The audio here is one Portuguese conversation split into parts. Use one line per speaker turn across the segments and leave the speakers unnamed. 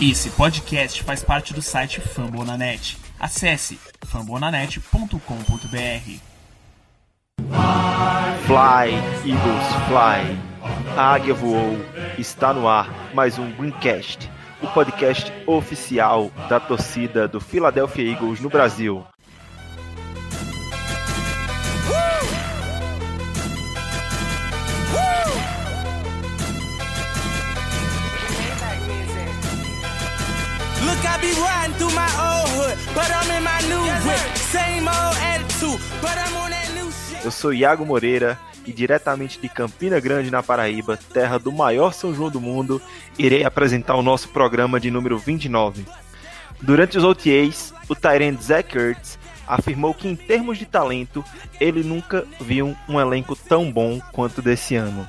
Esse podcast faz parte do site Fambonanet. Acesse fambonanet.com.br.
Fly, Eagles, fly. A águia voou. Está no ar mais um Greencast, o podcast oficial da torcida do Philadelphia Eagles no Brasil. Eu sou Iago Moreira e diretamente de Campina Grande, na Paraíba, terra do maior São João do mundo, irei apresentar o nosso programa de número 29. Durante os OTAs, o Tyrant Zach Ertz afirmou que em termos de talento, ele nunca viu um elenco tão bom quanto desse ano.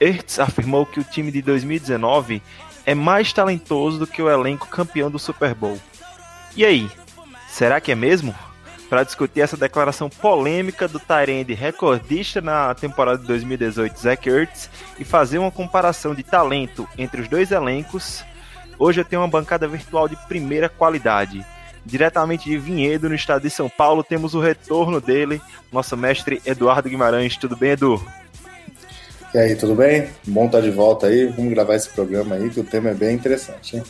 Ertz afirmou que o time de 2019 é mais talentoso do que o elenco campeão do Super Bowl. E aí, será que é mesmo? Para discutir essa declaração polêmica do Tyrande recordista na temporada de 2018, Zach Ertz, e fazer uma comparação de talento entre os dois elencos, hoje eu tenho uma bancada virtual de primeira qualidade. Diretamente de Vinhedo, no estado de São Paulo, temos o retorno dele, nosso mestre Eduardo Guimarães. Tudo bem, Edu?
E aí, tudo bem? Bom estar de volta aí. Vamos gravar esse programa aí, que o tema é bem interessante, hein?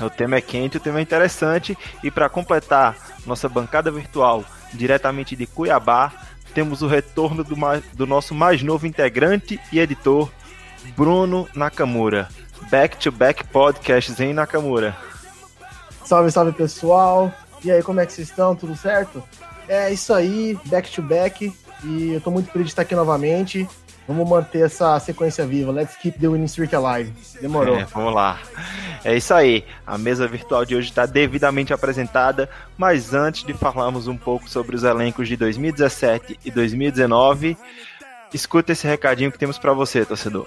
O tema é quente, o tema é interessante. E para completar nossa bancada virtual diretamente de Cuiabá, temos o retorno do, do nosso mais novo integrante e editor, Bruno Nakamura. Back to back podcasts, hein, Nakamura?
Salve, salve pessoal. E aí, como é que vocês estão? Tudo certo? É isso aí, back to back. E eu tô muito feliz de estar aqui novamente. Vamos manter essa sequência viva. Let's keep the winning streak alive. Demorou.
É, vamos lá. É isso aí. A mesa virtual de hoje está devidamente apresentada, mas antes de falarmos um pouco sobre os elencos de 2017 e 2019, escuta esse recadinho que temos para você, torcedor.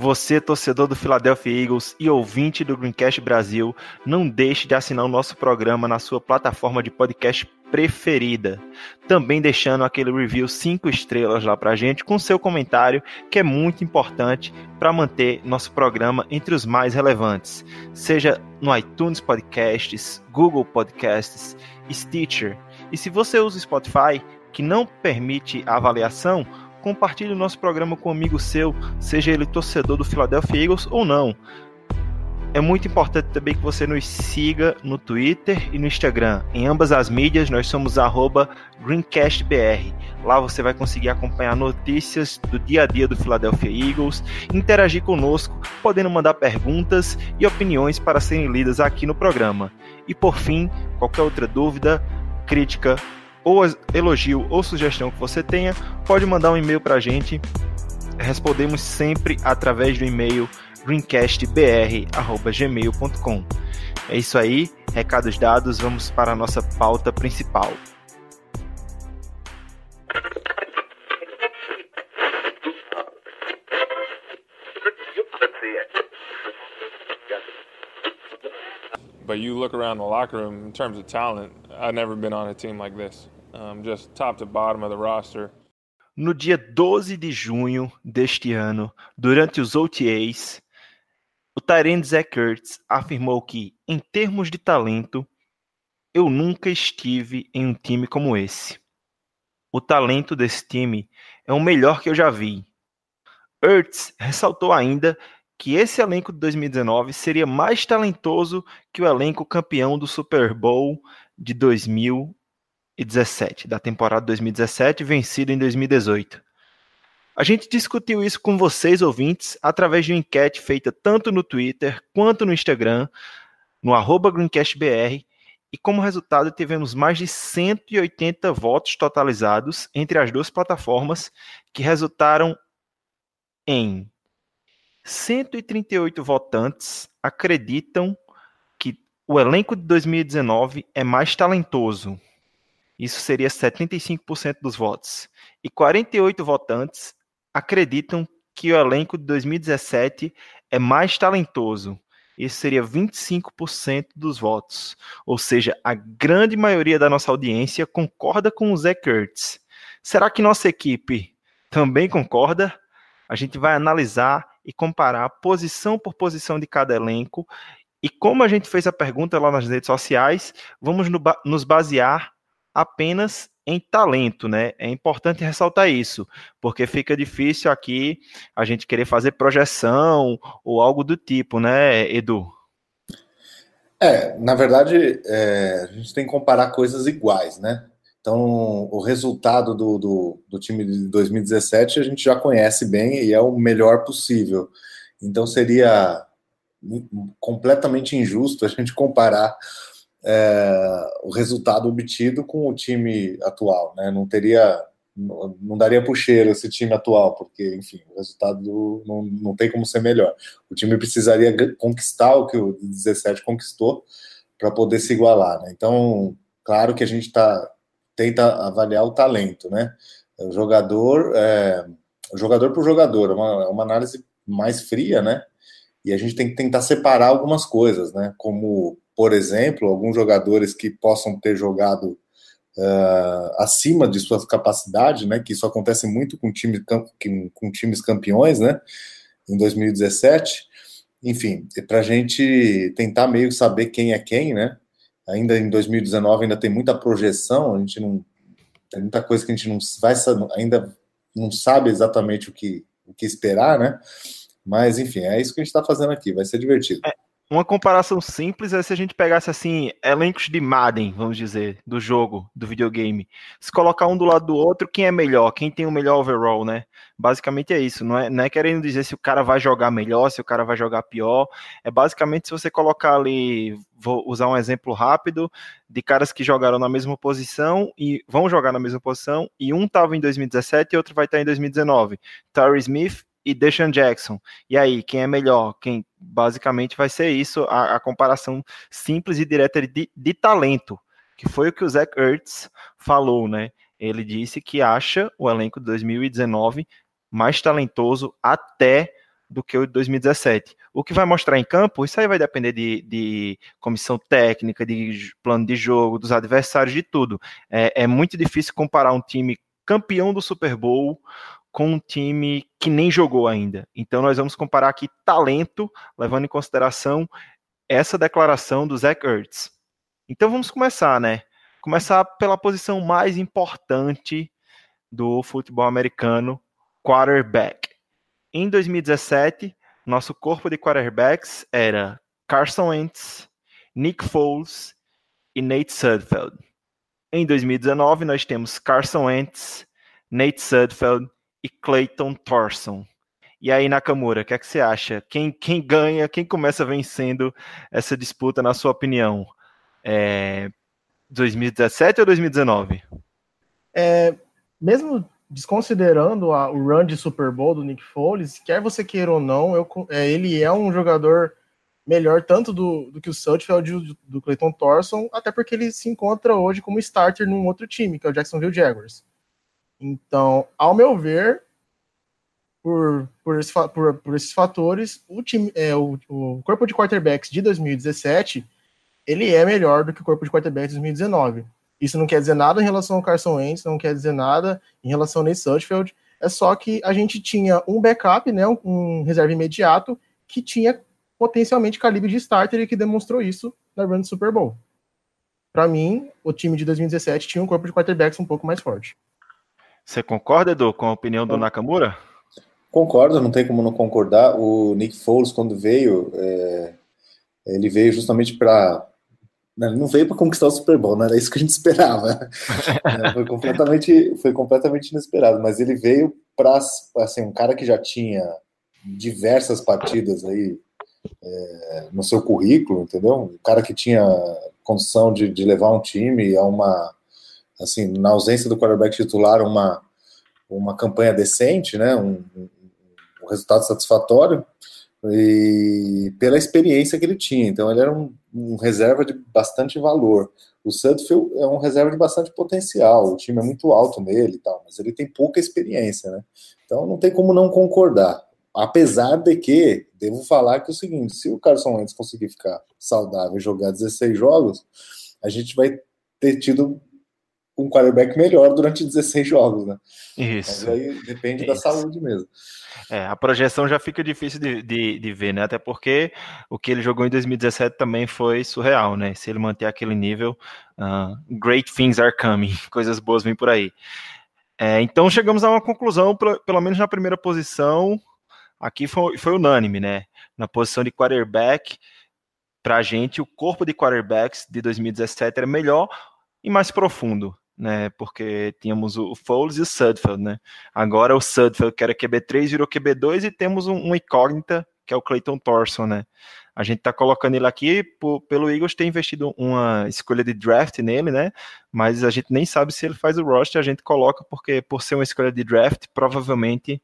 Você, torcedor do Philadelphia Eagles e ouvinte do Greencast Brasil, não deixe de assinar o nosso programa na sua plataforma de podcast preferida. Também deixando aquele review 5 estrelas lá pra gente com seu comentário, que é muito importante para manter nosso programa entre os mais relevantes. Seja no iTunes Podcasts, Google Podcasts, Stitcher. E se você usa o Spotify, que não permite avaliação, compartilhe o nosso programa com um amigo seu, seja ele torcedor do Philadelphia Eagles ou não. É muito importante também que você nos siga no Twitter e no Instagram. Em ambas as mídias, nós somos GreencastBR. Lá você vai conseguir acompanhar notícias do dia a dia do Philadelphia Eagles, interagir conosco, podendo mandar perguntas e opiniões para serem lidas aqui no programa. E por fim, qualquer outra dúvida, crítica ou elogio ou sugestão que você tenha, pode mandar um e-mail para a gente. Respondemos sempre através do e-mail greencastbr.gmail.com. É isso aí, recados dados, vamos para a nossa pauta principal.
But you look around the locker room in terms of talent, I've never been on a team like this. Um, just top to bottom of the roster.
No dia 12 de junho deste ano, durante os OTAs, o Tyrande Zach Ertz afirmou que, em termos de talento, eu nunca estive em um time como esse. O talento desse time é o melhor que eu já vi. Ertz ressaltou ainda que esse elenco de 2019 seria mais talentoso que o elenco campeão do Super Bowl de 2017, da temporada 2017, vencido em 2018. A gente discutiu isso com vocês, ouvintes, através de uma enquete feita tanto no Twitter quanto no Instagram, no GreencastBR, e como resultado tivemos mais de 180 votos totalizados entre as duas plataformas, que resultaram em 138 votantes acreditam que o elenco de 2019 é mais talentoso. Isso seria 75% dos votos. E 48 votantes acreditam que o elenco de 2017 é mais talentoso. Isso seria 25% dos votos. Ou seja, a grande maioria da nossa audiência concorda com o Zé Kurtz. Será que nossa equipe também concorda? A gente vai analisar e comparar posição por posição de cada elenco. E como a gente fez a pergunta lá nas redes sociais, vamos no, nos basear apenas em talento, né? É importante ressaltar isso, porque fica difícil aqui a gente querer fazer projeção ou algo do tipo, né, Edu?
É, na verdade, é, a gente tem que comparar coisas iguais, né? Então, o resultado do, do, do, time de 2017 a gente já conhece bem e é o melhor possível. Então, seria completamente injusto a gente comparar é, o resultado obtido com o time atual, né? Não teria, não, daria puxeiro esse time atual, porque, enfim, o resultado não, não tem como ser melhor. O time precisaria conquistar o que o 17 conquistou para poder se igualar, né? Então, claro que a gente tá, tenta avaliar o talento, né? O jogador, é, jogador por jogador, é uma, é uma análise mais fria, né? E a gente tem que tentar separar algumas coisas, né? Como por exemplo, alguns jogadores que possam ter jogado uh, acima de suas capacidades, né? Que isso acontece muito com, time, com, times campeões, né? Em 2017. Enfim, é para a gente tentar meio saber quem é quem, né? Ainda em 2019 ainda tem muita projeção, a gente não tem muita coisa que a gente não vai ainda não sabe exatamente o que, o que esperar, né? Mas enfim, é isso que a gente está fazendo aqui, vai ser divertido.
É, uma comparação simples é se a gente pegasse assim, elencos de Madden, vamos dizer, do jogo, do videogame. Se colocar um do lado do outro, quem é melhor? Quem tem o melhor overall, né? Basicamente é isso. Não é, não é querendo dizer se o cara vai jogar melhor, se o cara vai jogar pior. É basicamente se você colocar ali, vou usar um exemplo rápido, de caras que jogaram na mesma posição e vão jogar na mesma posição, e um estava em 2017 e outro vai estar em 2019. Terry Smith e Deshaun Jackson. E aí, quem é melhor? Quem basicamente vai ser isso, a, a comparação simples e direta de, de, talento, que foi o que o Zach Ertz falou, né? Ele disse que acha o elenco de 2019 mais talentoso até do que o de 2017. O que vai mostrar em campo, isso aí vai depender de, de comissão técnica, de plano de jogo, dos adversários, de tudo. É, é muito difícil comparar um time campeão do Super Bowl com um time que nem jogou ainda. Então nós vamos comparar aqui talento, levando em consideração essa declaração do Zach Ertz. Então vamos começar, né? Começar pela posição mais importante do futebol americano, quarterback. Em 2017, nosso corpo de quarterbacks era Carson Wentz, Nick Foles e Nate Sudfeld. Em 2019, nós temos Carson Wentz, Nate Sudfeld e Clayton Thorson. E aí, Nakamura, o que, é que você acha? Quem, quem ganha, quem começa vencendo essa disputa, na sua opinião? É 2017 ou 2019?
É, mesmo desconsiderando a, o run de Super Bowl do Nick Foles, quer você queira ou não, eu, é, ele é um jogador melhor tanto do, do que o Sutfeld do, do Clayton Thorson, até porque ele se encontra hoje como starter num outro time, que é o Jacksonville Jaguars. Então, ao meu ver, por, por, esse, por, por esses fatores, o, time, é, o, o corpo de quarterbacks de 2017 ele é melhor do que o corpo de quarterbacks de 2019. Isso não quer dizer nada em relação ao Carson Wentz, não quer dizer nada em relação ao Nate Sutherland, é só que a gente tinha um backup, né, um, um reserva imediato, que tinha potencialmente calibre de starter e que demonstrou isso na run Super Bowl. Para mim, o time de 2017 tinha um corpo de quarterbacks um pouco mais forte.
Você concorda, Edu, com a opinião do Nakamura?
Concordo, não tem como não concordar. O Nick Foles, quando veio, é, ele veio justamente para. Né, não veio para conquistar o Super Bowl, não era isso que a gente esperava. é, foi, completamente, foi completamente inesperado, mas ele veio para assim, um cara que já tinha diversas partidas aí é, no seu currículo, entendeu? Um cara que tinha condição de, de levar um time a uma assim, na ausência do quarterback titular, uma, uma campanha decente, né? Um, um resultado satisfatório e pela experiência que ele tinha. Então, ele era um, um, reserva de bastante valor. O Sudfield é um reserva de bastante potencial, o time é muito alto nele e tal, mas ele tem pouca experiência, né? Então, não tem como não concordar. Apesar de que, devo falar que é o seguinte: se o Carson Wentz conseguir ficar saudável e jogar 16 jogos, a gente vai ter tido um quarterback melhor durante 16 jogos, né?
Isso.
Mas aí depende Isso. da saúde mesmo.
É, a projeção já fica difícil de, de, de, ver, né? Até porque o que ele jogou em 2017 também foi surreal, né? Se ele manter aquele nível, uh, great things are coming, coisas boas vêm por aí. É, então chegamos a uma conclusão, pelo menos na primeira posição, aqui foi, foi unânime, né? Na posição de quarterback, para a gente, o corpo de quarterbacks de 2017 era melhor e mais profundo, né? Porque tínhamos o Foles e o Sudfeld, né? Agora o Sudfeld, que era QB3, virou QB2 e temos um, um incógnita, que é o Clayton Thorson, né? A gente tá colocando ele aqui por, pelo Eagles ter investido uma escolha de draft nele, né? Mas a gente nem sabe se ele faz o roster, a gente coloca porque por ser uma escolha de draft, provavelmente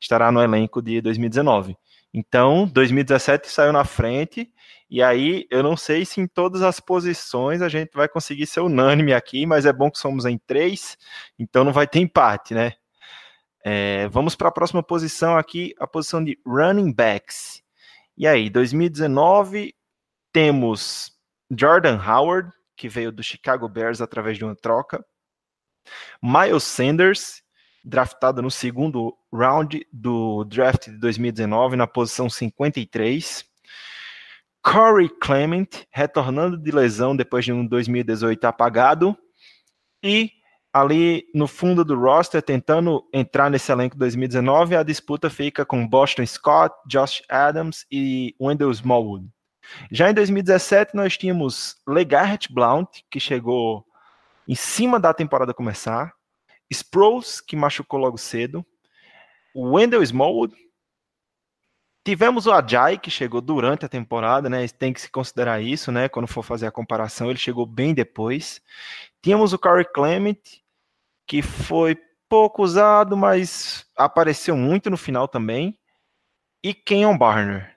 estará no elenco de 2019. Então, 2017 saiu na frente, e aí eu não sei se em todas as posições a gente vai conseguir ser unânime aqui, mas é bom que somos em três, então não vai ter empate, né? É, vamos para a próxima posição aqui, a posição de running backs. E aí, 2019 temos Jordan Howard, que veio do Chicago Bears através de uma troca. Miles Sanders, draftado no segundo round do draft de 2019, na posição 53. Corey Clement, retornando de lesão depois de um 2018 apagado. E ali no fundo do roster, tentando entrar nesse elenco 2019, a disputa fica com Boston Scott, Josh Adams e Wendell Smallwood. Já em 2017, nós tínhamos LeGarrette Blount, que chegou em cima da temporada começar, Sproles, que machucou logo cedo, Wendell Smallwood, tivemos o Ajay, que chegou durante a temporada, né? Tem que se considerar isso, né? Quando for fazer a comparação, ele chegou bem depois. Tínhamos o Corey Clement, que foi pouco usado, mas apareceu muito no final também. E Kenyon Barner.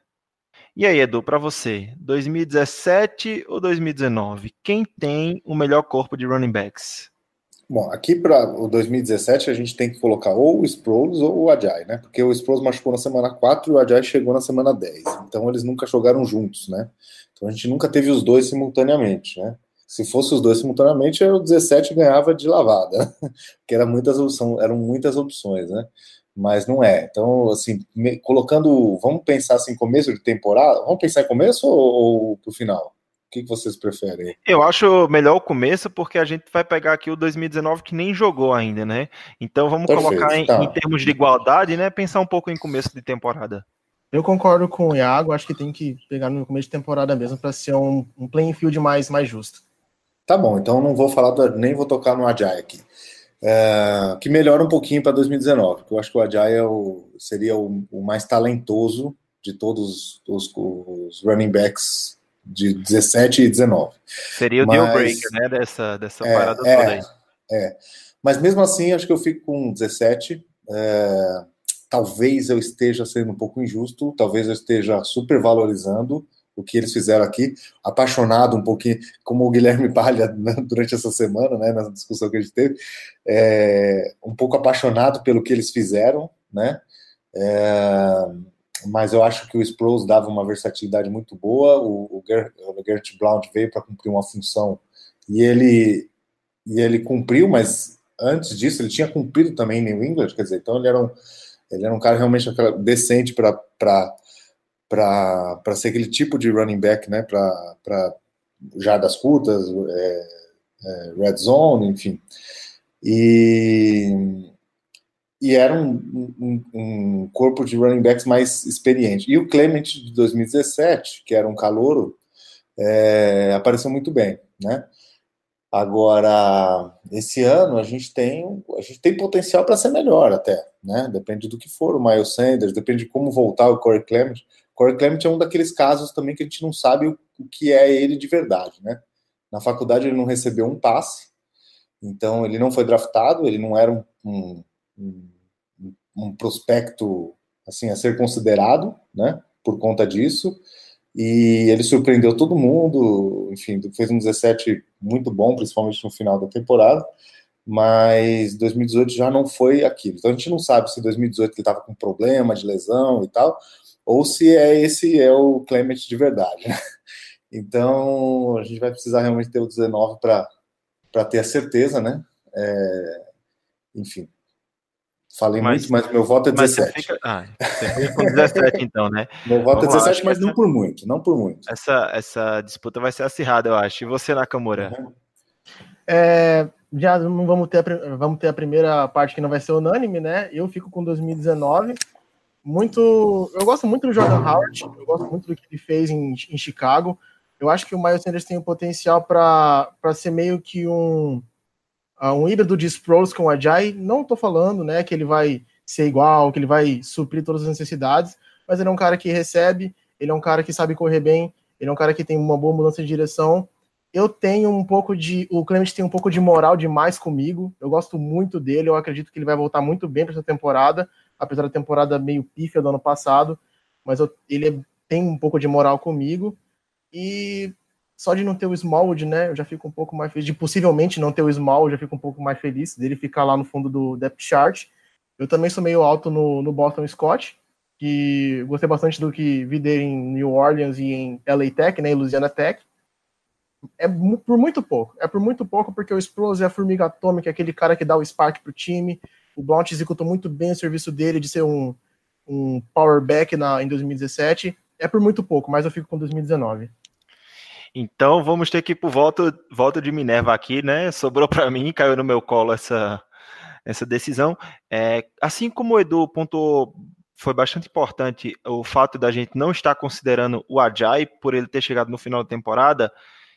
E aí, Edu, para você, 2017 ou 2019? Quem tem o melhor corpo de running backs?
Bom, aqui para o 2017 a gente tem que colocar ou o Sproles ou o Ajay, né? Porque o Sproles machucou na semana 4 e o Ajay chegou na semana 10. Então eles nunca jogaram juntos, né? Então a gente nunca teve os dois simultaneamente, né? Se fosse os dois simultaneamente, o 17 ganhava de lavada, porque era muitas opções, eram muitas opções, né? Mas não é. Então, assim, colocando, vamos pensar assim, começo de temporada, vamos pensar em começo ou, ou pro final? O que, vocês preferem?
Eu acho melhor o começo, porque a gente vai pegar aqui o 2019 que nem jogou ainda, né? Então vamos Perfeito, colocar em, tá. em, termos de igualdade, né? Pensar um pouco em começo de temporada.
Eu concordo com o Iago, acho que tem que pegar no começo de temporada mesmo para ser um, um playing field mais, mais justo.
Tá bom, então não vou falar, do, nem vou tocar no Ajay aqui. É, que melhora um pouquinho para 2019, porque eu acho que o Ajay é o, seria o, o, mais talentoso de todos os, os running backs de 17 e 19.
Seria o Mas, deal breaker, né, dessa, dessa é, parada
é,
toda aí.
É, mas mesmo assim, acho que eu fico com 17. É, talvez eu esteja sendo um pouco injusto, talvez eu esteja supervalorizando o que eles fizeram aqui, apaixonado um pouquinho, como o Guilherme Palha né, durante essa semana, né, na discussão que a gente teve, é, um pouco apaixonado pelo que eles fizeram, né, é, mas eu acho que o Sproles dava uma versatilidade muito boa. O, o, Ger, o Gert Blount veio para cumprir uma função e ele e ele cumpriu, mas antes disso ele tinha cumprido também em New England, quer dizer, então ele era um, ele era um cara realmente decente para ser aquele tipo de running back, né, para jardas curtas, é, é, red zone, enfim. E e era um, um, um, corpo de running backs mais experiente. E o Clement de 2017, que era um calouro, é, apareceu muito bem, né? Agora, esse ano a gente tem a gente tem potencial para ser melhor até, né? Depende do que for o Miles Sanders, depende de como voltar o Corey Clement. Corey Clement é um daqueles casos também que a gente não sabe o, o que é ele de verdade, né? Na faculdade ele não recebeu um passe, então ele não foi draftado, ele não era um, um um, prospecto assim a ser considerado, né, por conta disso. E ele surpreendeu todo mundo, enfim, fez um 17 muito bom, principalmente no final da temporada, mas 2018 já não foi aquilo. Então a gente não sabe se 2018 ele estava com problema de lesão e tal, ou se é esse é o Clement de verdade. Né? Então a gente vai precisar realmente ter o 19 para para ter a certeza, né? É, enfim, falei
Mas-
muito, mas meu voto é
Mas você
17.
fica, ah, você fica com 17 então, né?
Meu voto é
Vamos lá,
17,
acho que
mas não
essa-
por muito, não por muito.
Essa, essa disputa vai ser acirrada, eu acho. E você, Nakamura?
É, já não vamos ter, a, vamos ter a primeira parte que não vai ser unânime, né? Eu fico com 2019. Muito. Eu gosto muito do Jordan Howard, eu gosto muito do que ele fez em, em Chicago. Eu acho que o Miles Sanders tem o potencial para ser meio que um, um híbrido de Sproles com Ajay. Não tô falando né, que ele vai ser igual, que ele vai suprir todas as necessidades, mas ele é um cara que recebe, ele é um cara que sabe correr bem, ele é um cara que tem uma boa mudança de direção eu tenho um pouco de. O Clement tem um pouco de moral demais comigo. Eu gosto muito dele. Eu acredito que ele vai voltar muito bem para essa temporada, apesar da temporada meio pífia do ano passado. Mas eu- ele é- tem um pouco de moral comigo. E só de não ter o Smallwood, né? Eu já fico um pouco mais feliz. De possivelmente não ter o Smallwood, eu já fico um pouco mais feliz dele ficar lá no fundo do depth chart. Eu também sou meio alto no, no Boston Scott, que gostei bastante do que vi dele em New Orleans e em LA Tech, né? E Louisiana Tech é por muito pouco. É por muito pouco porque o Sproles é a formiga atômica, é aquele cara que dá o spark pro time. O Blount executou muito bem o serviço dele de ser um, um power back na, em 2017. É por muito pouco, mas eu fico com 2019.
Então vamos ter que ir pro voto, voto de Minerva aqui, né? Sobrou para mim, caiu no meu colo essa, essa decisão. É, assim como o Edu pontuou, foi bastante importante o fato da gente não estar considerando o Ajay por ele ter chegado no final da temporada.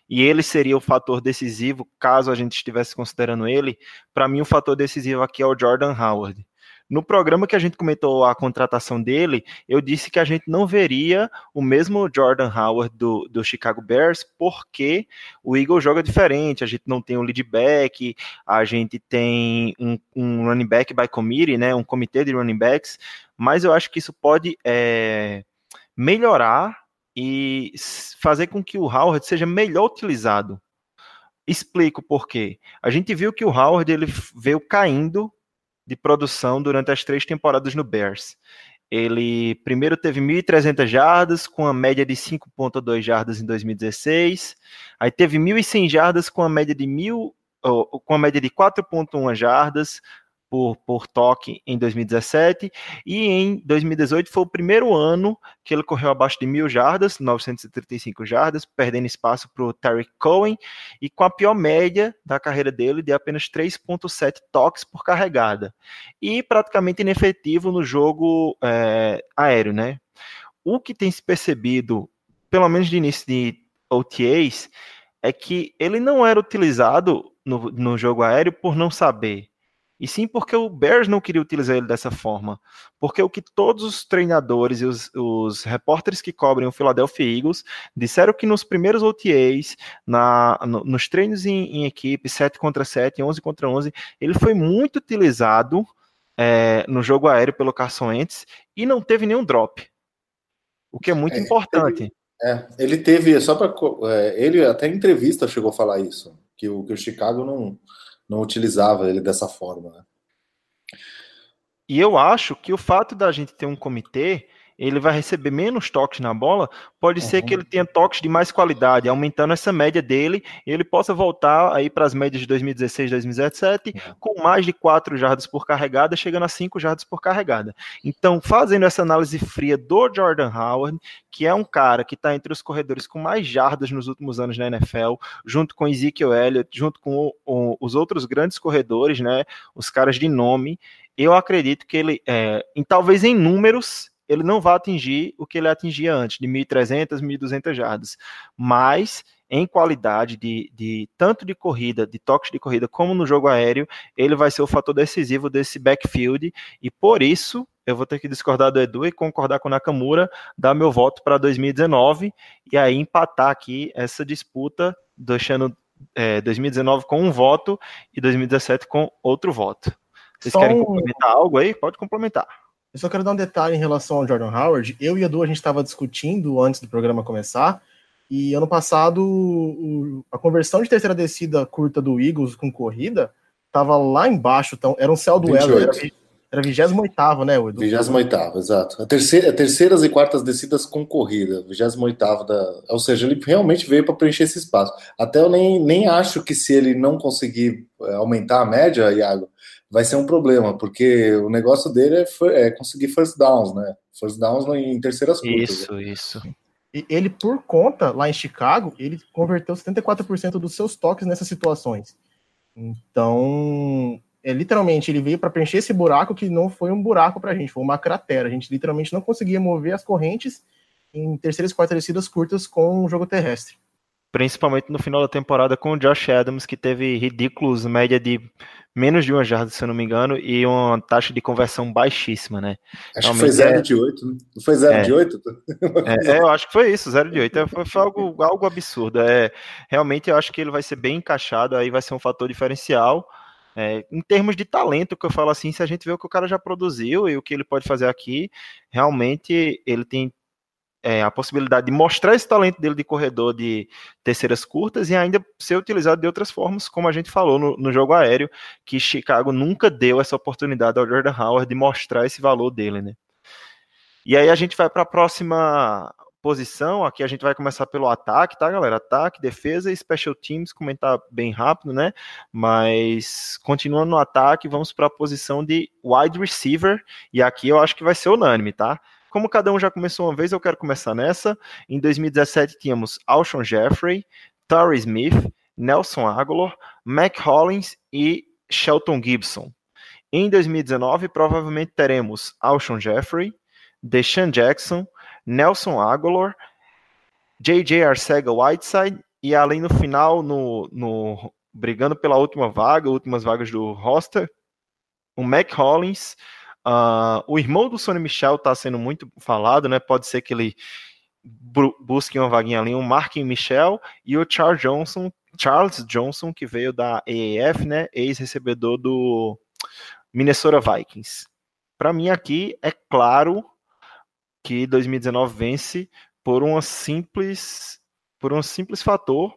E ele seria o fator decisivo caso a gente estivesse considerando ele. Para mim, o fator decisivo aqui é o Jordan Howard. No programa que a gente comentou a contratação dele, eu disse que a gente não veria o mesmo Jordan Howard do, do Chicago Bears, porque o Eagle joga diferente. A gente não tem um lead back, a gente tem um, um running back by committee, né, um comitê de running backs, mas eu acho que isso pode é, melhorar e fazer com que o Howard seja melhor utilizado. Explico por quê. A gente viu que o Howard ele veio caindo de produção durante as três temporadas no Bears. Ele primeiro teve 1.300 jardas, com a média de 5.2 jardas em 2016. Aí teve 1.100 jardas com a média de mil, oh, com a média de 4.1 jardas por, por toque em 2017. E em 2018 foi o primeiro ano que ele correu abaixo de mil jardas, 935 jardas, perdendo espaço para o Terry Cohen, e com a pior média da carreira dele de apenas 3.7 toques por carregada e praticamente inefetivo no jogo é, aéreo, né? O que tem se percebido, pelo menos de início de OTAs, é que ele não era utilizado no, no jogo aéreo por não saber, e sim porque o Bears não queria utilizar ele dessa forma. Porque o que todos os treinadores e os, os repórteres que cobrem o Philadelphia Eagles disseram que nos primeiros OTAs, na, no- nos treinos em, em equipe, 7 contra 7, 11 contra 11, ele foi muito utilizado é, no jogo aéreo pelo Carson Wentz e não teve nenhum drop. O que é muito
É,
importante.
É, ele teve, só para. ele até em entrevista chegou a falar isso, que o, que o Chicago não, não utilizava ele dessa forma. Né?
E eu acho que o fato da gente ter um comitê, ele vai receber menos toques na bola, pode ser
Uhum.
que ele tenha toques de mais qualidade, aumentando essa média dele, e ele possa voltar aí para as médias de 2016, 2017,
Uhum.
com mais de 4 jardas por carregada, chegando a 5 jardas por carregada. Então, fazendo essa análise fria do Jordan Howard, que é um cara que está entre os corredores com mais jardas nos últimos anos na NFL, junto com Ezekiel Elliott, junto com o- o- os outros grandes corredores, né, os caras de nome, eu acredito que ele, é, em, talvez em números, ele não vai atingir o que ele atingia antes, de 1.300, 1.200 jardas, mas em qualidade de, de tanto de corrida, de toques de corrida, como no jogo aéreo, ele vai ser o fator decisivo desse backfield, e por isso eu vou ter que discordar do Edu e concordar com o Nakamura, dar meu voto para 2019, e aí empatar aqui essa disputa, deixando é, 2019 com um voto e 2017 com outro voto. Vocês
Só
querem complementar algo aí? Pode complementar.
Eu só quero dar um detalhe em relação ao Jordan Howard. Eu e a Edu, a gente estava discutindo antes do programa começar. E ano passado, o- a conversão de terceira descida curta do Eagles com corrida estava lá embaixo. Então, era um céu. Era,
28.
Era 28, né,
Edu? 28, exato. A terceira, terceiras e quartas descidas concorrida, 28 da. Ou seja, ele realmente veio para preencher esse espaço. Até eu nem, nem acho que se ele não conseguir é, aumentar a média, Iago, vai ser um problema, porque o negócio dele é, é conseguir first downs, né? First downs em terceiras curtas.
Isso, isso.
E ele, por conta, lá em Chicago, ele converteu 74% dos seus toques nessas situações. Então, é, literalmente, ele veio para preencher esse buraco que não foi um buraco para a gente, foi uma cratera. A gente literalmente não conseguia mover as correntes em terceiras e quartas descidas curtas com o jogo terrestre.
Principalmente no final da temporada com o Josh Adams, que teve ridículos média de menos de uma jarda, se eu não me engano, e uma taxa de conversão baixíssima, né?
Acho Realmente que foi 0 é... de 8, né? Não foi 0 é... de 8?
é, é, eu acho que foi isso, 0 de 8. É, foi, foi, algo, algo absurdo. É, realmente eu acho que ele vai ser bem encaixado, aí vai ser um fator diferencial. É, em termos de talento, que eu falo assim, se a gente vê o que o cara já produziu e o que ele pode fazer aqui, realmente ele tem é, a possibilidade de mostrar esse talento dele de corredor de terceiras curtas e ainda ser utilizado de outras formas, como a gente falou no, no jogo aéreo, que Chicago nunca deu essa oportunidade ao Jordan Howard de mostrar esse valor dele, né? E aí a gente vai para a próxima posição, aqui a gente vai começar pelo ataque, tá, galera? Ataque, defesa e special teams, comentar bem rápido, né? Mas continuando no ataque, vamos para a posição de wide receiver, e aqui eu acho que vai ser unânime, tá? Como cada um já começou uma vez, eu quero começar nessa. Em 2017 tínhamos Alshon Jeffrey, Torrey Smith, Nelson Aguilar, Mac Hollins e Shelton Gibson. Em 2019, provavelmente teremos Alshon Jeffrey, Deshaun Jackson, Nelson Aguilar, J.J. Arcega Whiteside e além no final, no, no, brigando pela última vaga, últimas vagas do roster, o Mac Hollins, uh, o irmão do Sonny Michel está sendo muito falado, né? Pode ser que ele busque uma vaguinha ali, o Markin Michel e o Charles Johnson, Charles Johnson, que veio da AAF, né? Ex-recebedor do Minnesota Vikings. Para mim aqui é claro que 2019 vence por uma simples por um simples fator.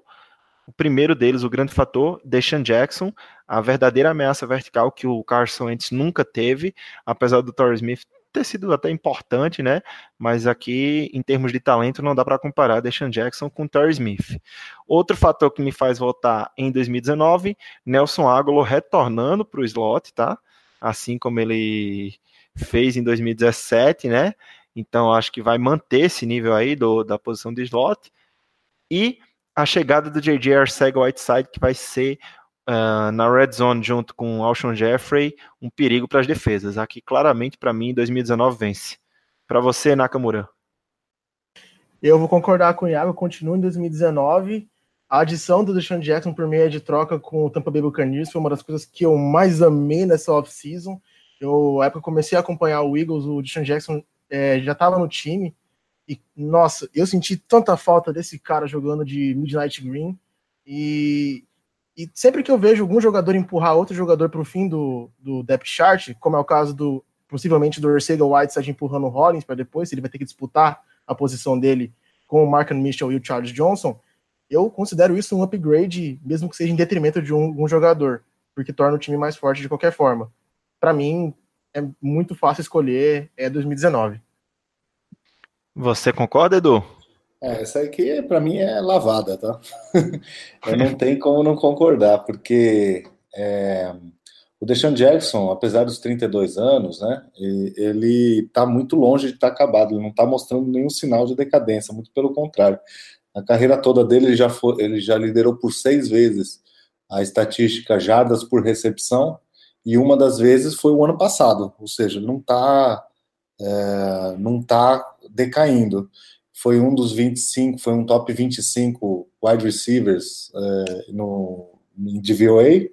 O primeiro deles, o grande fator, Deshaun Jackson, a verdadeira ameaça vertical que o Carson Wentz nunca teve, apesar do Torrey Smith ter sido até importante, né? Mas aqui, em termos de talento, não dá para comparar Deshaun Jackson com Torrey Smith. Outro fator que me faz voltar em 2019, Nelson Aguilar retornando para o slot, tá? Assim como ele fez em 2017, né? Então acho que vai manter esse nível aí do, da posição de slot. E a chegada do JJ Arcega Whiteside, que vai ser uh, na red zone junto com Alshon Jeffrey, um perigo para as defesas. Aqui claramente para mim 2019 vence. Para você, Nakamura.
Eu vou concordar com o Iago, continua em 2019. A adição do Deshaun Jackson por meio de troca com o Tampa Bay Buccaneers foi uma das coisas que eu mais amei nessa off-season. Eu, na época, comecei a acompanhar o Eagles, o Deshaun Jackson é, já estava no time. E, nossa, eu senti tanta falta desse cara jogando de Midnight Green. E, e sempre que eu vejo algum jogador empurrar outro jogador para o fim do, do depth chart, como é o caso do possivelmente do Orcega Whiteside empurrando o Rollins para depois, ele vai ter que disputar a posição dele com o Mark Mitchell e o Charles Johnson, eu considero isso um upgrade, mesmo que seja em detrimento de um, um jogador, porque torna o time mais forte de qualquer forma. Para mim, é muito fácil escolher, é 2019.
Você concorda, Edu?
É, essa aqui para mim é lavada, tá? Eu não tenho como não concordar, porque é, o Deshaun Jackson, apesar dos 32 anos, né, ele está muito longe de estar tá acabado, ele não está mostrando nenhum sinal de decadência, muito pelo contrário. A carreira toda dele, ele já, foi, ele já liderou por seis vezes a estatística jardas por recepção e uma das vezes foi o ano passado, ou seja, não está é, não tá decaindo. Foi um dos 25, foi um top 25 wide receivers é, no, em DVOA,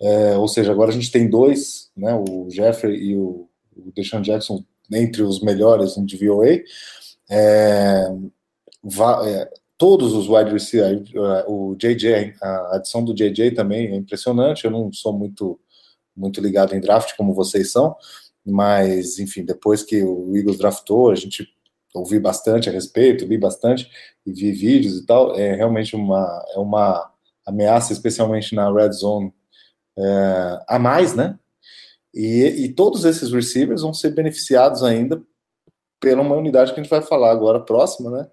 é, ou seja, agora a gente tem dois, né, o Jeffrey e o, o Deshaun Jackson entre os melhores em DVOA. É, é, todos os wide receivers, o JJ, a adição do JJ também é impressionante. Eu não sou muito muito ligado em draft como vocês são, mas enfim, depois que o Eagles draftou, a gente ouvi bastante a respeito, vi bastante e vi vídeos e tal. É realmente uma é uma ameaça, especialmente na red zone, é, a mais, né? E, e todos esses receivers vão ser beneficiados ainda pela uma unidade que a gente vai falar agora próxima, né?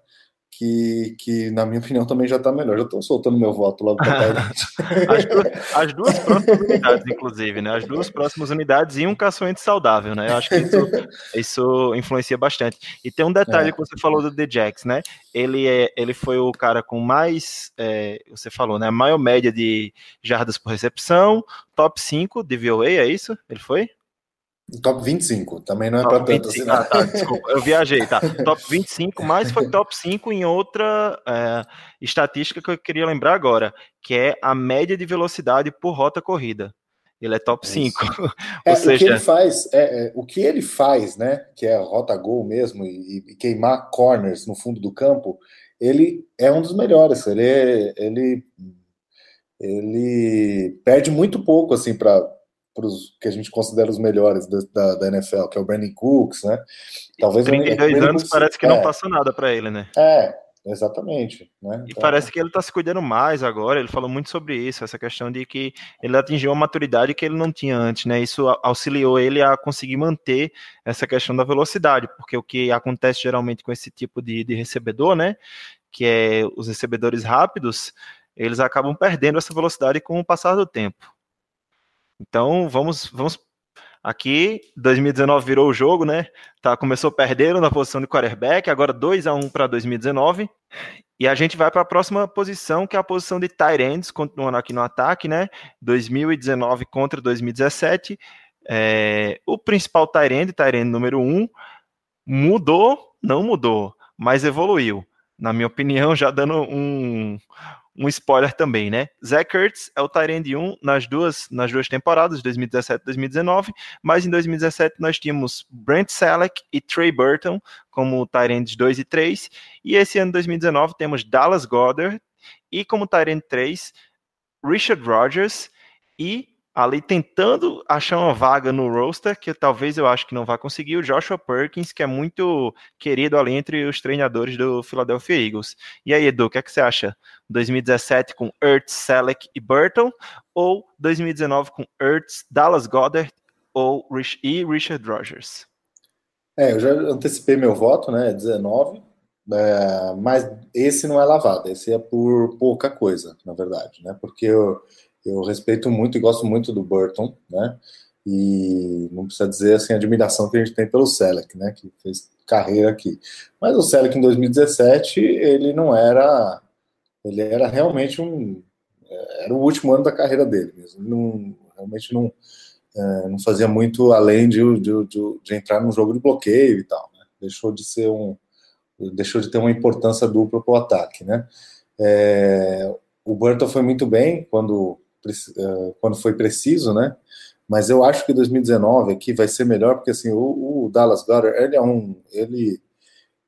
Que, que, na minha opinião, também já está melhor. Já estou soltando meu voto logo para
as, duas, as duas próximas unidades, inclusive, né? As duas próximas unidades e um caçoente saudável, né? Eu acho que isso, isso influencia bastante. E tem um detalhe é. que você falou do The Jax, né? Ele, é, ele foi o cara com mais, é, você falou, né? Maior média de jardas por recepção, top 5 de VOA, é isso? Ele foi?
Top 25, também não é para tanto assim.
Ah, tá, desculpa, eu viajei, tá. Top 25, mas foi top 5 em outra é, estatística que eu queria lembrar agora, que é a média de velocidade por rota corrida. Ele é top é 5.
É, seja... O que ele faz, é, é, o que ele faz, né? Que é rota gol mesmo, e, e, queimar corners no fundo do campo, ele é um dos melhores. Ele, é, ele, ele perde muito pouco assim para os que a gente considera os melhores da, da, da, NFL, que é o Brandon Cooks, né?
Talvez 32 o, anos Cooks, parece que é, não passa nada para ele, né?
É, exatamente. Né?
E então, parece que ele está se cuidando mais agora. Ele falou muito sobre isso, essa questão de que ele atingiu uma maturidade que ele não tinha antes, né? Isso auxiliou ele a conseguir manter essa questão da velocidade, porque o que acontece geralmente com esse tipo de, de recebedor, né? Que é os recebedores rápidos, eles acabam perdendo essa velocidade com o passar do tempo. Então, vamos, vamos aqui, 2019 virou o jogo, né? Tá, começou perdendo na posição de quarterback, agora 2 a 1 para 2019. E a gente vai para a próxima posição, que é a posição de tight ends, continuando aqui no ataque, né? 2019 contra 2017. É, o principal tight end, número 1, mudou, não mudou, mas evoluiu. Na minha opinião, já dando um, um spoiler também, né? Zach Ertz é o Tyrande 1 nas duas, nas duas temporadas, 2017 e 2019, mas em 2017 nós tínhamos Brent Selleck e Trey Burton como Tyrands 2 e 3, e esse ano 2019 temos Dallas Goddard e como Tyrande 3, Richard Rodgers e ali tentando achar uma vaga no roster, que talvez eu acho que não vai conseguir, o Joshua Perkins, que é muito querido ali entre os treinadores do Philadelphia Eagles. E aí, Edu, o que, é que você acha? 2017 com Ertz, Selleck e Burton, ou 2019 com Ertz, Dallas Goddard ou e Richard Rogers?
É, eu já antecipei meu voto, né, 19, é, mas esse não é lavado, esse é por pouca coisa, na verdade, né, porque eu eu respeito muito e gosto muito do Burton, né? E não precisa dizer assim a admiração que a gente tem pelo Selleck, né? Que fez carreira aqui. Mas o Selleck em 2017 ele não era, ele era realmente um, era o último ano da carreira dele mesmo. Não, realmente não, é, não fazia muito além de, de, de, de, entrar num jogo de bloqueio e tal. Né? Deixou de ser um, deixou de ter uma importância dupla para o ataque, né? É, o Burton foi muito bem quando eh, quando foi preciso, né? Mas eu acho que 2019 aqui vai ser melhor, porque assim, o, o Dallas Goddard, ele é um ele,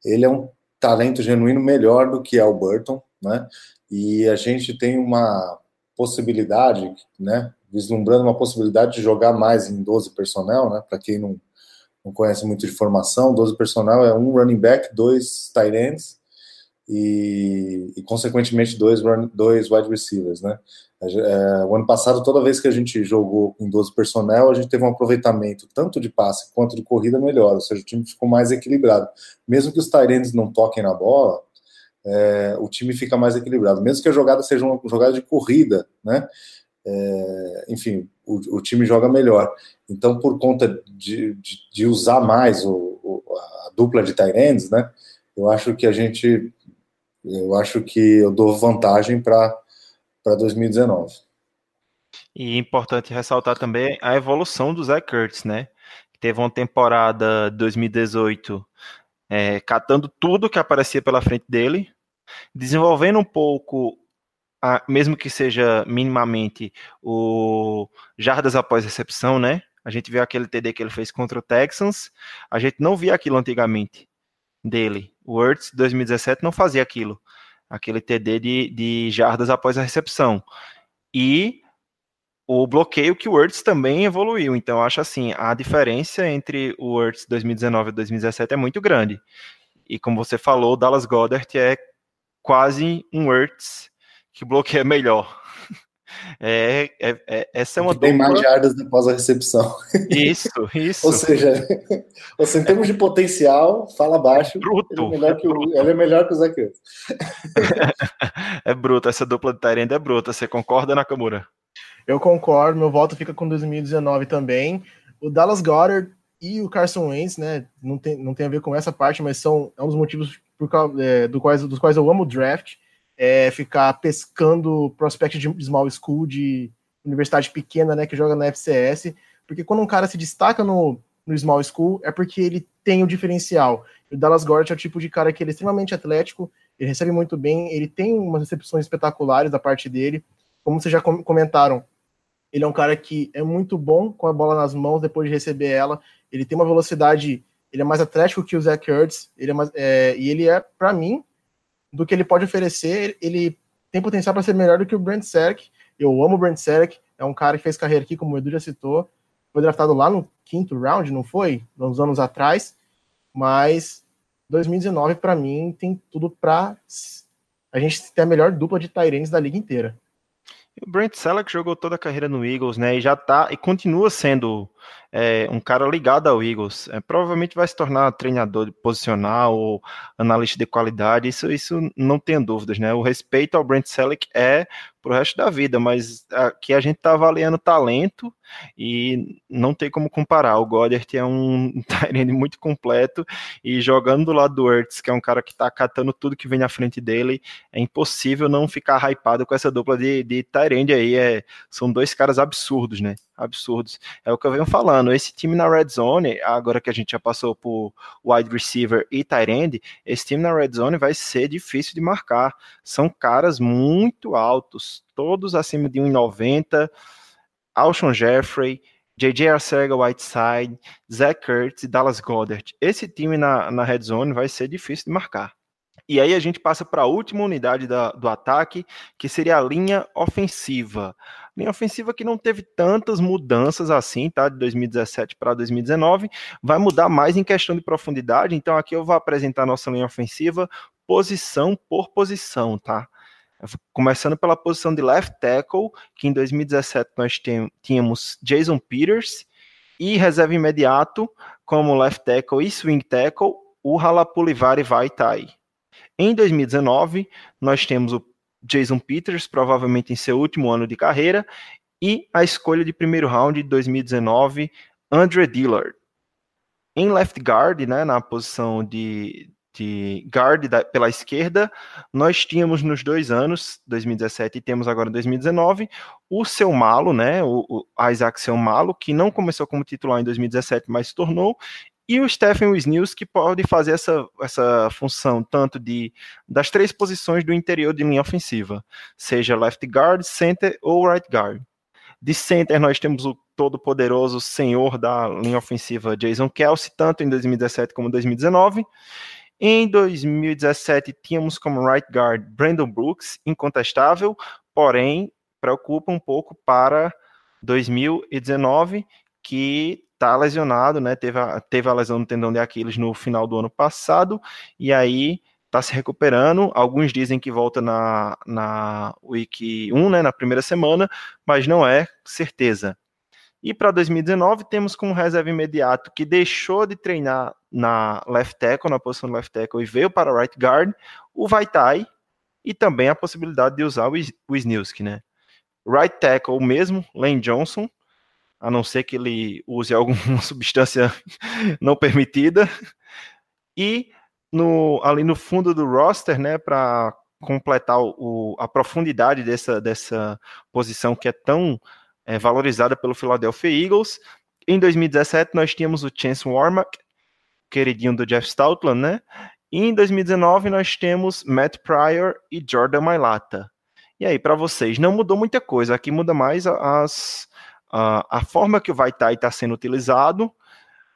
ele é um talento genuíno melhor do que é o Burton, né? E a gente tem uma possibilidade, né? Vislumbrando uma possibilidade de jogar mais em 12 personnel, né? Para quem não, não conhece muito de formação, 12 personnel é um running back, dois tight ends e, e consequentemente dois, dois wide receivers, né? É, o ano passado, toda vez que a gente jogou em 12 personnel, a gente teve um aproveitamento tanto de passe quanto de corrida melhor, ou seja, o time ficou mais equilibrado. Mesmo que os Tyrands não toquem na bola, é, o time fica mais equilibrado. Mesmo que a jogada seja uma jogada de corrida, né? É, enfim, o, o, time joga melhor. Então, por conta de, de, de usar mais o, o, a dupla de Tyrands, né? Eu acho que a gente, eu acho que eu dou vantagem para para 2019.
E importante ressaltar também a evolução do Zach Kurtz, né? Teve uma temporada 2018 é, catando tudo que aparecia pela frente dele, desenvolvendo um pouco, a, mesmo que seja minimamente, o jardas após recepção, né? A gente viu aquele TD que ele fez contra o Texans, a gente não via aquilo antigamente dele. O Ertz 2017 não fazia aquilo aquele TD de, de jardas após a recepção. E o bloqueio que o Words também evoluiu. Então, acho assim, a diferença entre o Words 2019 e 2017 é muito grande. E como você falou, o Dallas Goddard é quase um Words que bloqueia melhor. É, é, é, essa é uma
Tem
dupla...
mais jardas após a recepção.
Isso, isso.
Ou seja, você, em termos de potencial, fala baixo.
bruto.
Ele é melhor que o, ele é melhor que o Zach.
É bruto, essa dupla de Tyrande é bruta. Você concorda, Nakamura?
Eu concordo, meu voto fica com 2019 também. O Dallas Goddard e o Carson Wentz, né, não tem, não tem a ver com essa parte, mas são é um dos motivos por é, do quais, dos quais eu amo o draft, é ficar pescando prospect de small school, de universidade pequena, né, que joga na FCS, porque quando um cara se destaca no, no small school, é porque ele tem o diferencial. E o Dallas Goddard é o tipo de cara que ele é extremamente atlético, ele recebe muito bem, ele tem umas recepções espetaculares da parte dele, como vocês já com- comentaram, ele é um cara que é muito bom com a bola nas mãos depois de receber ela. Ele tem uma velocidade, ele é mais atlético que o Zach Ertz, ele é mais, é, e ele é, para mim, do que ele pode oferecer, ele tem potencial para ser melhor do que o Brent Selleck. Eu amo o Brent Selleck, é um cara que fez carreira aqui, como o Edu já citou, foi draftado lá no quinto round, não foi? Uns anos atrás, mas 2019 para mim tem tudo para a gente ter a melhor dupla de Tyrants da liga inteira.
O Brent Selleck jogou toda a carreira no Eagles, né? E já tá e continua sendo é, um cara ligado ao Eagles. É, provavelmente vai se tornar treinador posicional ou analista de qualidade. Isso, isso não tenho dúvidas, né? O respeito ao Brent Selleck é pro resto da vida, mas aqui a gente tá avaliando talento e não tem como comparar. O Goddard é um Tyrande muito completo e jogando do lado do Ertz, que é um cara que tá catando tudo que vem na frente dele, é impossível não ficar hypado com essa dupla de, de Tyrande aí. É, são dois caras absurdos, né? Absurdos. É o que eu venho falando. Esse time na Red Zone, agora que a gente já passou por wide receiver e Tyrande, esse time na Red Zone vai ser difícil de marcar. São caras muito altos, todos acima de 1,90. Alshon Jeffrey, J.J. Arcega Whiteside, Zach Ertz e Dallas Goddard. Esse time na, na Red Zone vai ser difícil de marcar. E aí a gente passa para a última unidade da, do ataque, que seria a linha ofensiva. Linha ofensiva que não teve tantas mudanças assim, tá? De 2017 para 2019. Vai mudar mais em questão de profundidade. Então aqui eu vou apresentar a nossa linha ofensiva posição por posição, tá? Começando pela posição de left tackle, que em 2017 nós tínhamos Jason Peters e reserva imediato como left tackle e swing tackle, o Halapulivari Vaitai. Em 2019, nós temos o Jason Peters, provavelmente em seu último ano de carreira, e a escolha de primeiro round de 2019, Andre Dillard. Em left guard, né, na posição de, de guard da, pela esquerda, nós tínhamos nos dois anos, 2017 e temos agora 2019, o seu malo, né, o, o Isaac seu malo, que não começou como titular em 2017, mas se tornou, e o Stephen Wisniewski que pode fazer essa, essa função tanto de das três posições do interior de linha ofensiva, seja left guard, center ou right guard. De center nós temos o todo poderoso senhor da linha ofensiva Jason Kelsey, tanto em 2017 como 2019. Em 2017 tínhamos como right guard Brandon Brooks, incontestável, porém preocupa um pouco para 2019 que está lesionado, né? Teve a, teve a lesão no tendão de Aquiles no final do ano passado, e aí está se recuperando. Alguns dizem que volta na, na Week 1, né? Na primeira semana, mas não é certeza. E para 2019 temos como reserva imediato que deixou de treinar na left tackle, na posição left tackle, e veio para right guard, o Vaitai, e também a possibilidade de usar o Wisniewski, né? Right tackle mesmo, Lane Johnson, a não ser que ele use alguma substância não permitida. E no, ali no fundo do roster, né, para completar o, a profundidade dessa, dessa posição que é tão é, valorizada pelo Philadelphia Eagles. Em 2017 nós tínhamos o Chance Warmack, queridinho do Jeff Stoutland, né? E em 2019 nós temos Matt Pryor e Jordan Mailata. E aí, para vocês, não mudou muita coisa. Aqui muda mais as, Uh, a forma que o Vaitai está sendo utilizado,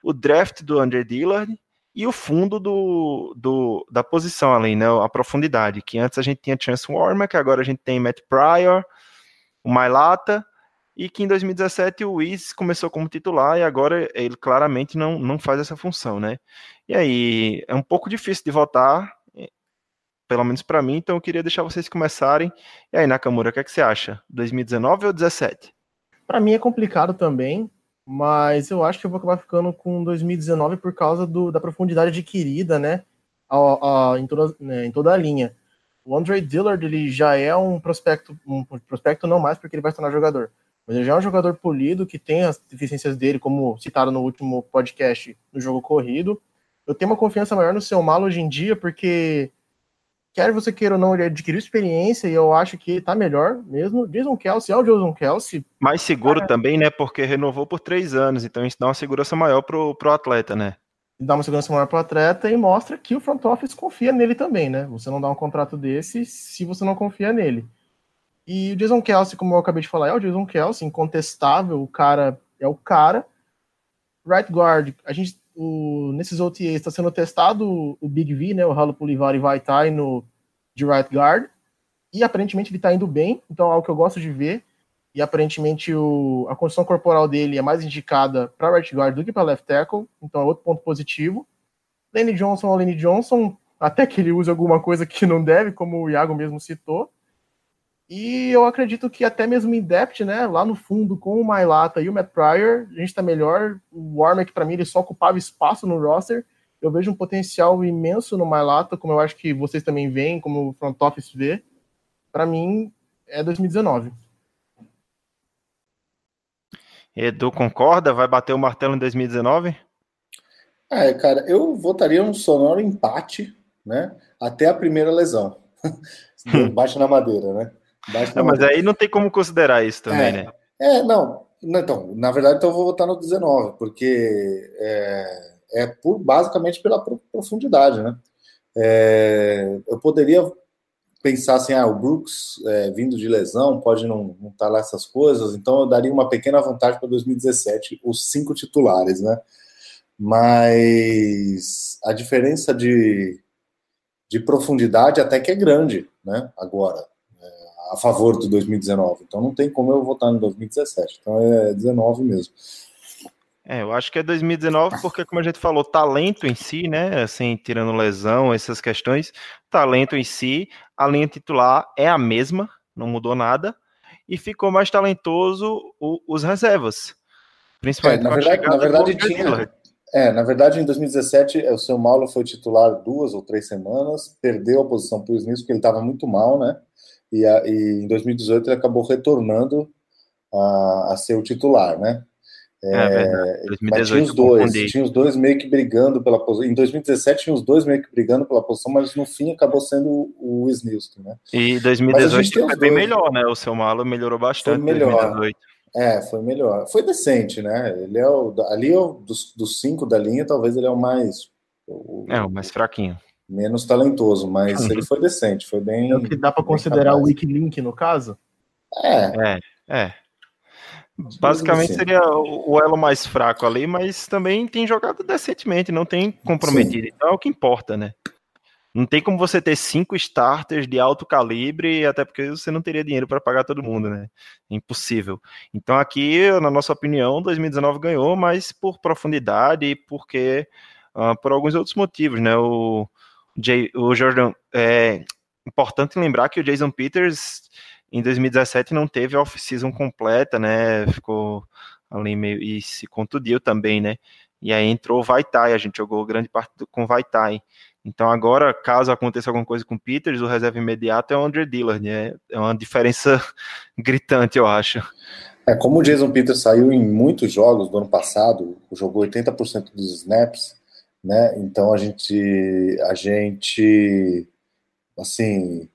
o draft do Andre Dillard e o fundo do, do, da posição ali, né, a profundidade, que antes a gente tinha Chance Warmer, que agora a gente tem Matt Pryor, o Mailata, e que em 2017 o Wiz começou como titular e agora ele claramente não, não faz essa função, né? E aí, é um pouco difícil de votar pelo menos para mim, então eu queria deixar vocês começarem. E aí, Nakamura, o que, é que você acha? 2019 ou 17?
Para mim é complicado também, mas eu acho que eu vou acabar ficando com 2019 por causa do, da profundidade adquirida, né, a, a, em, toda, né, em toda a linha. O Andre Dillard ele já é um prospecto, um prospecto não mais porque ele vai se tornar jogador, mas ele já é um jogador polido que tem as deficiências dele, como citado no último podcast no jogo corrido. Eu tenho uma confiança maior no seu malo hoje em dia porque quer você queira ou não, ele adquiriu experiência e eu acho que tá melhor mesmo. Jason Kelsey é o Jason Kelsey.
Mais seguro também, né? Porque renovou por três anos, então isso dá uma segurança maior pro, pro atleta, né?
Dá uma segurança maior pro atleta e mostra que o front office confia nele também, né? Você não dá um contrato desse se você não confia nele. E o Jason Kelsey, como eu acabei de falar, é o Jason Kelsey, incontestável, o cara é o cara. Right guard, a gente o, nesses OTAs está sendo testado o Big V, né, o Ralo Pulivari vai estar no de right guard, e aparentemente ele está indo bem, então é algo que eu gosto de ver, e aparentemente o, a condição corporal dele é mais indicada para right guard do que para left tackle, então é outro ponto positivo. Lenny Johnson ou Lenny Johnson, até que ele use alguma coisa que não deve, como o Iago mesmo citou, e eu acredito que até mesmo em depth, né, lá no fundo, com o Mailata e o Matt Pryor, a gente está melhor. O Warner, que para mim, ele só ocupava espaço no roster. Eu vejo um potencial imenso no Mailata, como eu acho que vocês também veem, como o front office vê. Para mim, é 2019.
Edu concorda? Vai bater o martelo em 2019?
É, cara, eu votaria um sonoro empate, né? Até a primeira lesão. Bate na madeira, né?
Não, mas aí não tem como considerar isso também,
é,
né?
É, não. Então, na verdade, então eu vou votar no 19, porque é, é por, basicamente pela profundidade, né? É, eu poderia pensar assim, ah, o Brooks é, vindo de lesão pode não estar tá lá essas coisas, então eu daria uma pequena vantagem para 2017, os cinco titulares, né? Mas a diferença de, de profundidade até que é grande, né? Agora, a favor do 2019. Então não tem como eu votar no 2017. Então é 19 mesmo.
É, eu acho que é 2019 porque, como a gente falou, talento em si, né? Assim, tirando lesão, essas questões, talento em si, a linha titular é a mesma, não mudou nada, e ficou mais talentoso o, os reservas.
Principalmente é, na verdade, na verdade tinha. É, na verdade, em 2017, o seu Paulo foi titular duas ou três semanas, perdeu a posição para o Smith, porque ele estava muito mal, né? E, a, e em 2018 ele acabou retornando a, a ser o titular, né? É, é mas tinha os dois, tinha os dois meio que brigando pela posição. Em 2017 tinha os dois meio que brigando pela posição, mas no fim acabou sendo o Wisniewski, né?
E 2018 foi bem melhor, né? O seu Malo melhorou bastante.
Foi melhor. 2018. É, foi melhor. Foi decente, né? Ele é o, ali é o, dos, dos cinco da linha, talvez ele é o mais.
O, é, o mais fraquinho
menos talentoso, mas ele foi decente, foi bem.
É o que dá para considerar capaz. o weak link no caso?
É. É, é. Basicamente assim. seria o elo mais fraco ali, mas também tem jogado decentemente, não tem comprometido. Sim. Então é o que importa, né? Não tem como você ter cinco starters de alto calibre, até porque você não teria dinheiro para pagar todo mundo, né? É impossível. Então aqui, na nossa opinião, 2019 ganhou, mas por profundidade e porque uh, por alguns outros motivos, né? O, O Jordan. É importante lembrar que o Jason Peters em 2017 não teve a off-season completa, né? Ficou ali meio. e se contundiu também, né? E aí entrou o Vaitai, a gente jogou grande parte com o Vaitai. Então agora, caso aconteça alguma coisa com o Peters, o reserva imediato é o Andre Dillard, né? É uma diferença gritante, eu acho.
É, como o Jason Peters saiu em muitos jogos do ano passado, jogou 80% dos snaps, né? Então a gente, a gente, assim,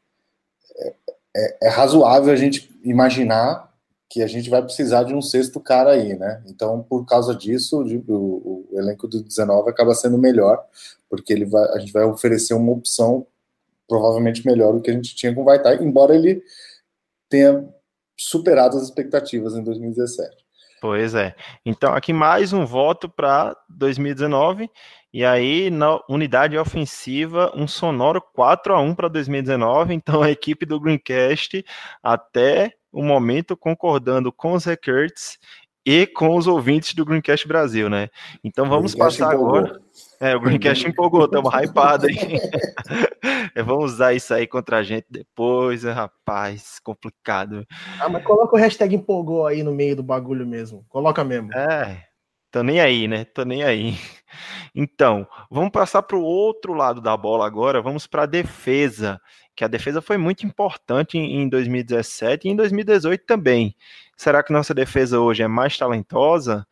é, é, é, razoável a gente imaginar que a gente vai precisar de um sexto cara aí, né? Então, por causa disso, o, o elenco do 19 acaba sendo melhor, porque ele vai, a gente vai oferecer uma opção provavelmente melhor do que a gente tinha com o Vaitai, embora ele tenha superado as expectativas em 2017.
Pois é. Então, aqui mais um voto para 2019. E aí, na unidade ofensiva, um sonoro 4 a 1 para 2019. Então, a equipe do Greencast, até o momento, concordando com os Recurts e com os ouvintes do Greencast Brasil, né? Então, vamos passar agora. É, o Greencast empolgou, estamos hypados aí. É, vão usar isso aí contra a gente depois, é, rapaz, complicado.
Ah, mas coloca o hashtag empolgou aí no meio do bagulho mesmo. Coloca mesmo.
É, tô nem aí, né? Tô nem aí. Então, vamos passar para o outro lado da bola agora, vamos para a defesa, que a defesa foi muito importante em 2017 e em 2018 também. Será que nossa defesa hoje é mais talentosa?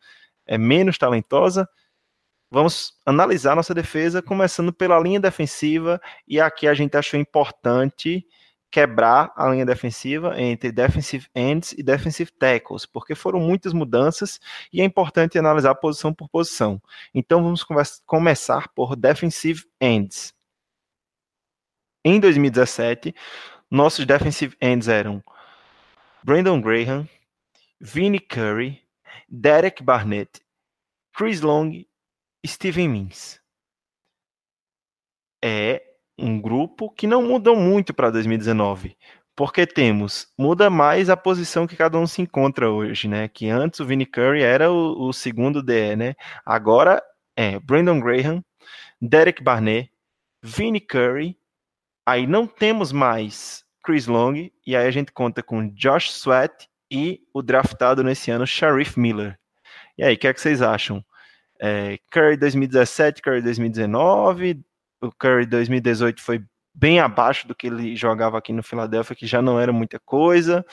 É menos talentosa? Vamos analisar nossa defesa, começando pela linha defensiva, e aqui a gente achou importante quebrar a linha defensiva entre defensive ends e defensive tackles, porque foram muitas mudanças e é importante analisar posição por posição. Então vamos começar por defensive ends. Em 2017, nossos defensive ends eram Brandon Graham, Vinnie Curry, Derek Barnett, Chris Long Steven Mins. É um grupo que não mudou muito para 2019, porque temos, muda mais a posição que cada um se encontra hoje, né? Que antes o Vinnie Curry era o, o segundo DE, né? Agora é Brandon Graham, Derek Barnett, Vinnie Curry, aí não temos mais Chris Long, e aí a gente conta com Josh Sweat e o draftado nesse ano, Sharif Miller. E aí, o que, é que vocês acham? É, Curry 2017, Curry 2019, o Curry 2018 foi bem abaixo do que ele jogava aqui no Philadelphia, que já não era muita coisa.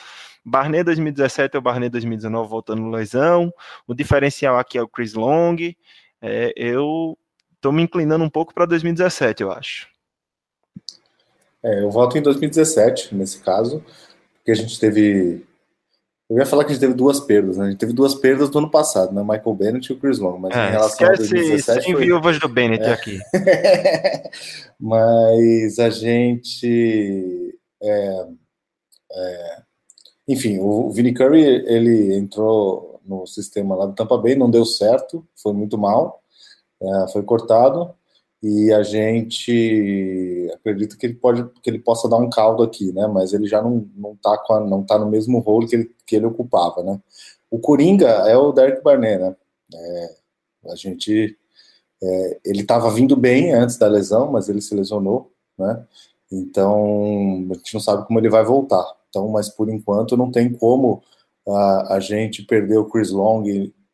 Barney 2017 é o Barney 2019 voltando no lesão. O diferencial aqui é o Chris Long. É, eu estou me inclinando um pouco para 2017, eu acho.
É, eu voto em 2017, nesse caso, porque a gente teve eu ia falar que a gente teve duas perdas, né? A gente teve duas perdas do ano passado, né? Michael Bennett e o Chris Long. Mas é, em relação a 2017.
Sem foi... viúvas do Bennett é. aqui.
mas a gente. É, é... enfim, o Vinnie Curry ele entrou no sistema lá do Tampa Bay, não deu certo, foi muito mal, é, foi cortado e a gente acredita que ele pode que ele possa dar um caldo aqui, né? Mas ele já não não tá com a, não tá no mesmo role que ele, que ele ocupava, né? O Coringa é o Derek Barnett, né? É, a gente é, ele estava vindo bem antes da lesão, mas ele se lesionou, né? Então a gente não sabe como ele vai voltar. Então, mas por enquanto não tem como a, a gente perder o Chris Long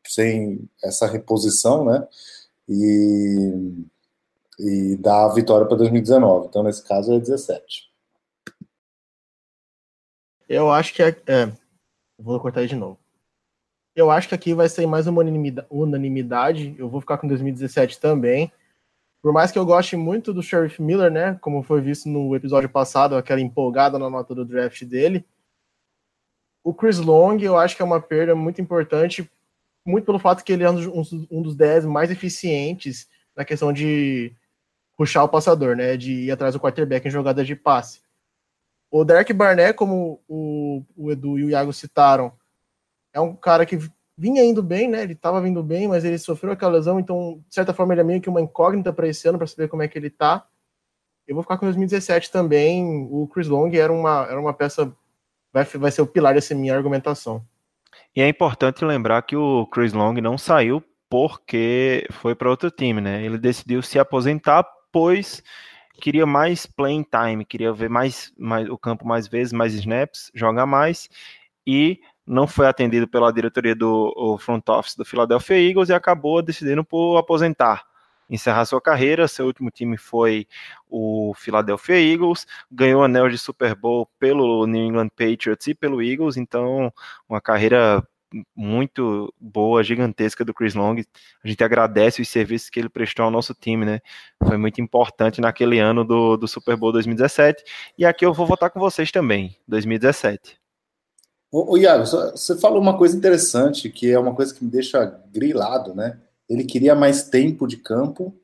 sem essa reposição, né? E e dar a vitória para 2019. Então, nesse caso, é 17.
Eu acho que é, é. Vou cortar aí de novo. Eu acho que aqui vai ser mais uma unanimidade. Eu vou ficar com 2017 também. Por mais que eu goste muito do Sheriff Miller, né? Como foi visto no episódio passado, aquela empolgada na nota do draft dele. O Chris Long, eu acho que é uma perda muito importante, muito pelo fato que ele é um dos 10 mais eficientes na questão de puxar o passador, né? De ir atrás do quarterback em jogadas de passe. O Derek Barnett, como o, o Edu e o Iago citaram, é um cara que vinha indo bem, né? Ele estava vindo bem, mas ele sofreu aquela lesão, então, de certa forma, ele é meio que uma incógnita para esse ano, para saber como é que ele tá. Eu vou ficar com 2017 também. O Chris Long era uma, era uma peça, vai, vai ser o pilar dessa minha argumentação.
E é importante lembrar que o Chris Long não saiu porque foi para outro time, né? Ele decidiu se aposentar depois queria mais playing time, queria ver mais, mais o campo mais vezes, mais snaps, jogar mais e não foi atendido pela diretoria do front office do Philadelphia Eagles e acabou decidindo por aposentar, encerrar sua carreira. Seu último time foi o Philadelphia Eagles, ganhou anel de Super Bowl pelo New England Patriots e pelo Eagles, então uma carreira muito boa, gigantesca do Chris Long. A gente agradece os serviços que ele prestou ao nosso time, né? Foi muito importante naquele ano do, do Super Bowl 2017. E aqui eu vou votar com vocês também, 2017.
Ô, ô Iago, você falou uma coisa interessante, que é uma coisa que me deixa grilado, né? Ele queria mais tempo de campo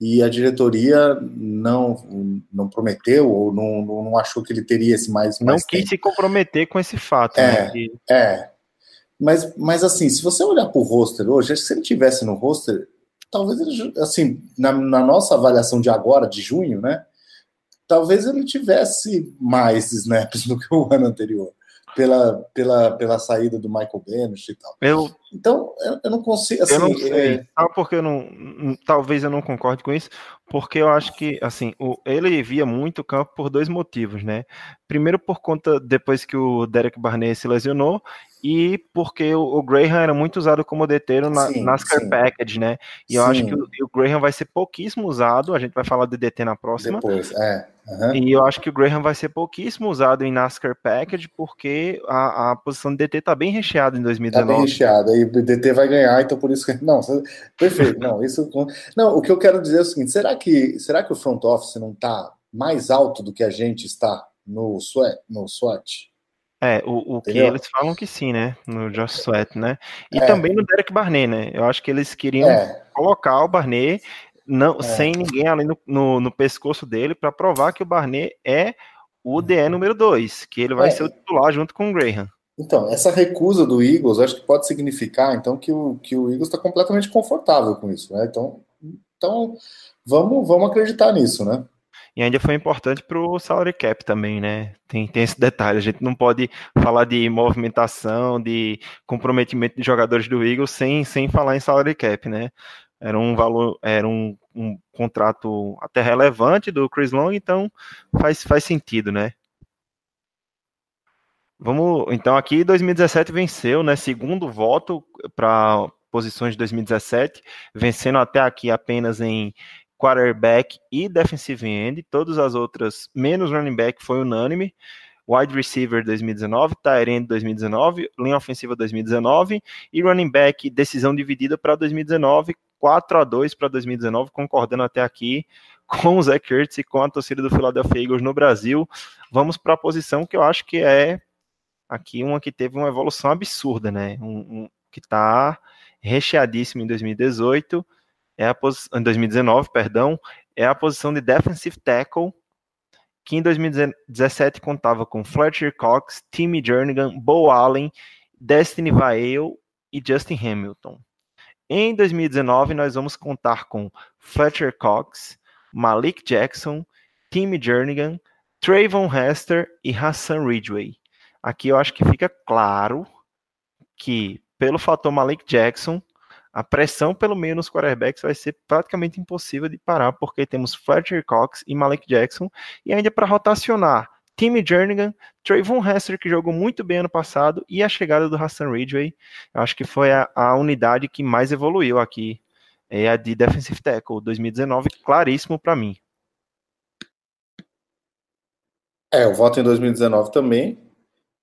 e a diretoria não, não prometeu ou não, não achou que ele teria esse mais,
mais
Não
quis se comprometer com esse fato.
É, né? é. Mas, mas assim, se você olhar para o roster hoje, se ele tivesse no roster, talvez ele, assim, na, na, nossa avaliação de agora, de junho, né? Talvez ele tivesse mais snaps do que o ano anterior. Pela, pela, pela saída do Michael Bennett e tal.
Eu,
então, eu, eu não consigo. Assim,
eu não sei.
é,
Sabe por que eu não. Talvez eu não concorde com isso, porque eu acho que, assim, o, ele via muito o campo por dois motivos, né? Primeiro, por conta, depois que o Derek Barnett se lesionou, e porque o, o Graham era muito usado como deteiro na
Sim,
NASCAR
sim.
Package, né? E eu acho que o, o Graham vai ser pouquíssimo usado, a gente vai falar de DT na próxima.
depois, é. Aham.
E eu acho que o Graham vai ser pouquíssimo usado em NASCAR Package, porque a, a posição de DT tá bem recheada em
Tá bem
2019.
recheado, aí o DT vai ganhar, então por isso que. Não, perfeito. Não, isso. Não, o que eu quero dizer é o seguinte: será que, será que o front office não está mais alto do que a gente está no SWAT? No SWAT?
É, o, o que eles falam que sim, né? No Josh Sweat, né? E
É.
também no Derek Barnett, né? Eu acho que eles queriam
É,
colocar o Barnett não,
É.
sem ninguém ali no, no, no pescoço dele para provar que o Barnett é o DE número 2, que ele vai
É.
ser o titular junto com o Graham.
então, essa recusa do Eagles, acho que pode significar então que o, que o Eagles está completamente confortável com isso, né? Então, então vamos, vamos acreditar nisso, né?
E ainda foi importante para o salary cap também, né? Tem, tem esse detalhe. A gente não pode falar de movimentação, de comprometimento de jogadores do Eagles sem, sem falar em salary cap, né? Era um valor, era um, um contrato até relevante do Chris Long, então faz, faz sentido, né? Vamos, então aqui 2017 venceu, né? Segundo voto para posições de 2017, vencendo até aqui apenas em quarterback e defensive end, todas as outras, menos running back, foi unânime. Wide receiver 2019, tight end 2019, linha ofensiva 2019 e running back decisão dividida para 2019, 4 a 2 para 2019, concordando até aqui com o Zach Ertz e com a torcida do Philadelphia Eagles no Brasil. Vamos para a posição que eu acho que é aqui uma que teve uma evolução absurda, né? Um, um que está recheadíssimo em 2018 é a posição, em 2019, perdão, é a posição de defensive tackle, que em 2017 contava com Fletcher Cox, Timmy Jernigan, Bo Allen, Destiny Vail e Justin Hamilton. Em 2019, nós vamos contar com Fletcher Cox, Malik Jackson, Timmy Jernigan, Trayvon Hester e Hassan Ridgway. Aqui eu acho que fica claro que, pelo fator Malik Jackson, a pressão pelo meio nos quarterbacks vai ser praticamente impossível de parar, porque temos Fletcher Cox e Malik Jackson, e ainda para rotacionar Timmy Jernigan, Trayvon Hester, que jogou muito bem ano passado, e a chegada do Hassan Ridgway, acho que foi a, a unidade que mais evoluiu aqui, é a de Defensive Tackle, 2019, claríssimo para mim.
É, eu voto em 2019 também,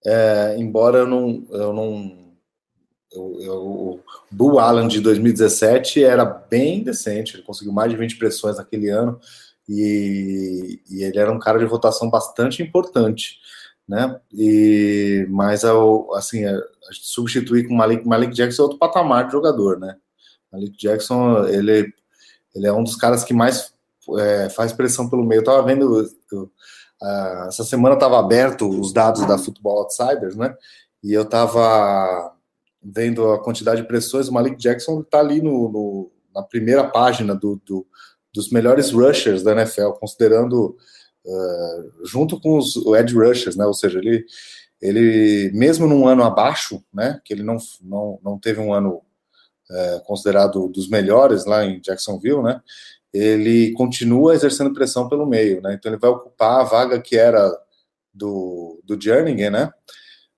é, embora eu não. Eu não eu, eu, o Bull Allen de 2017 era bem decente, ele conseguiu mais de 20 pressões naquele ano e, e ele era um cara de rotação bastante importante, né? E, mas ao, assim, a, a substituir com Malik, Malik Jackson é outro patamar de jogador, né? Malik Jackson, ele, ele é um dos caras que mais é, faz pressão pelo meio. Eu tava vendo. Eu, essa semana estava aberto os dados da Football Outsiders, né? E eu estava vendo a quantidade de pressões. O Malik Jackson está ali no, no, na primeira página do, do, dos melhores rushers da NFL, considerando uh, junto com os edge rushers, né? Ou seja, ele, ele mesmo num ano abaixo, né? Que ele não, não, não teve um ano uh, considerado dos melhores lá em Jacksonville, né? ele continua exercendo pressão pelo meio, né? Então ele vai ocupar a vaga que era do, do Jernigan, né?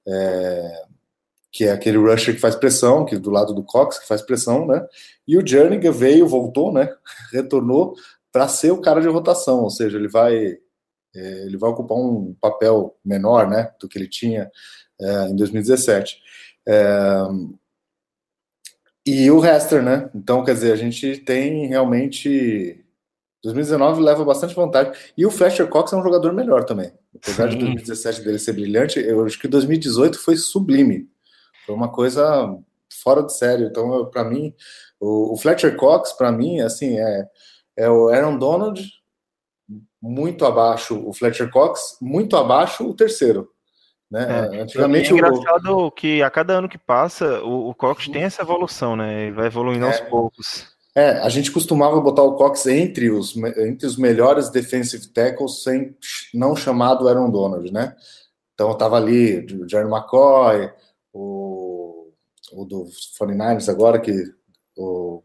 É, que é aquele rusher que faz pressão, que do lado do Cox que faz pressão, né? E o Jernigan veio, voltou, né? Retornou para ser o cara de rotação, ou seja, ele vai é, ele vai ocupar um papel menor, né? Do que ele tinha é, em 2017. E o Hester, né? Então, quer dizer, a gente tem realmente. 2019 leva bastante vantagem. E o Fletcher Cox é um jogador melhor também. Apesar de 2017 dele ser brilhante, eu acho que 2018 foi sublime. Foi uma coisa fora de sério. Então, para mim, o, o, Fletcher Cox, para mim, assim, é, é o Aaron Donald muito abaixo, o Fletcher Cox muito abaixo, o terceiro. Né?
É, Antigamente é engraçado o... que a cada ano que passa o, o Cox tem essa evolução, né? Ele vai evoluindo é, aos poucos.
É, a gente costumava botar o Cox entre os, entre os melhores defensive tackles sem não chamado Aaron Donald, né? Então tava ali o Jerry McCoy, o, o do 49ers agora, que o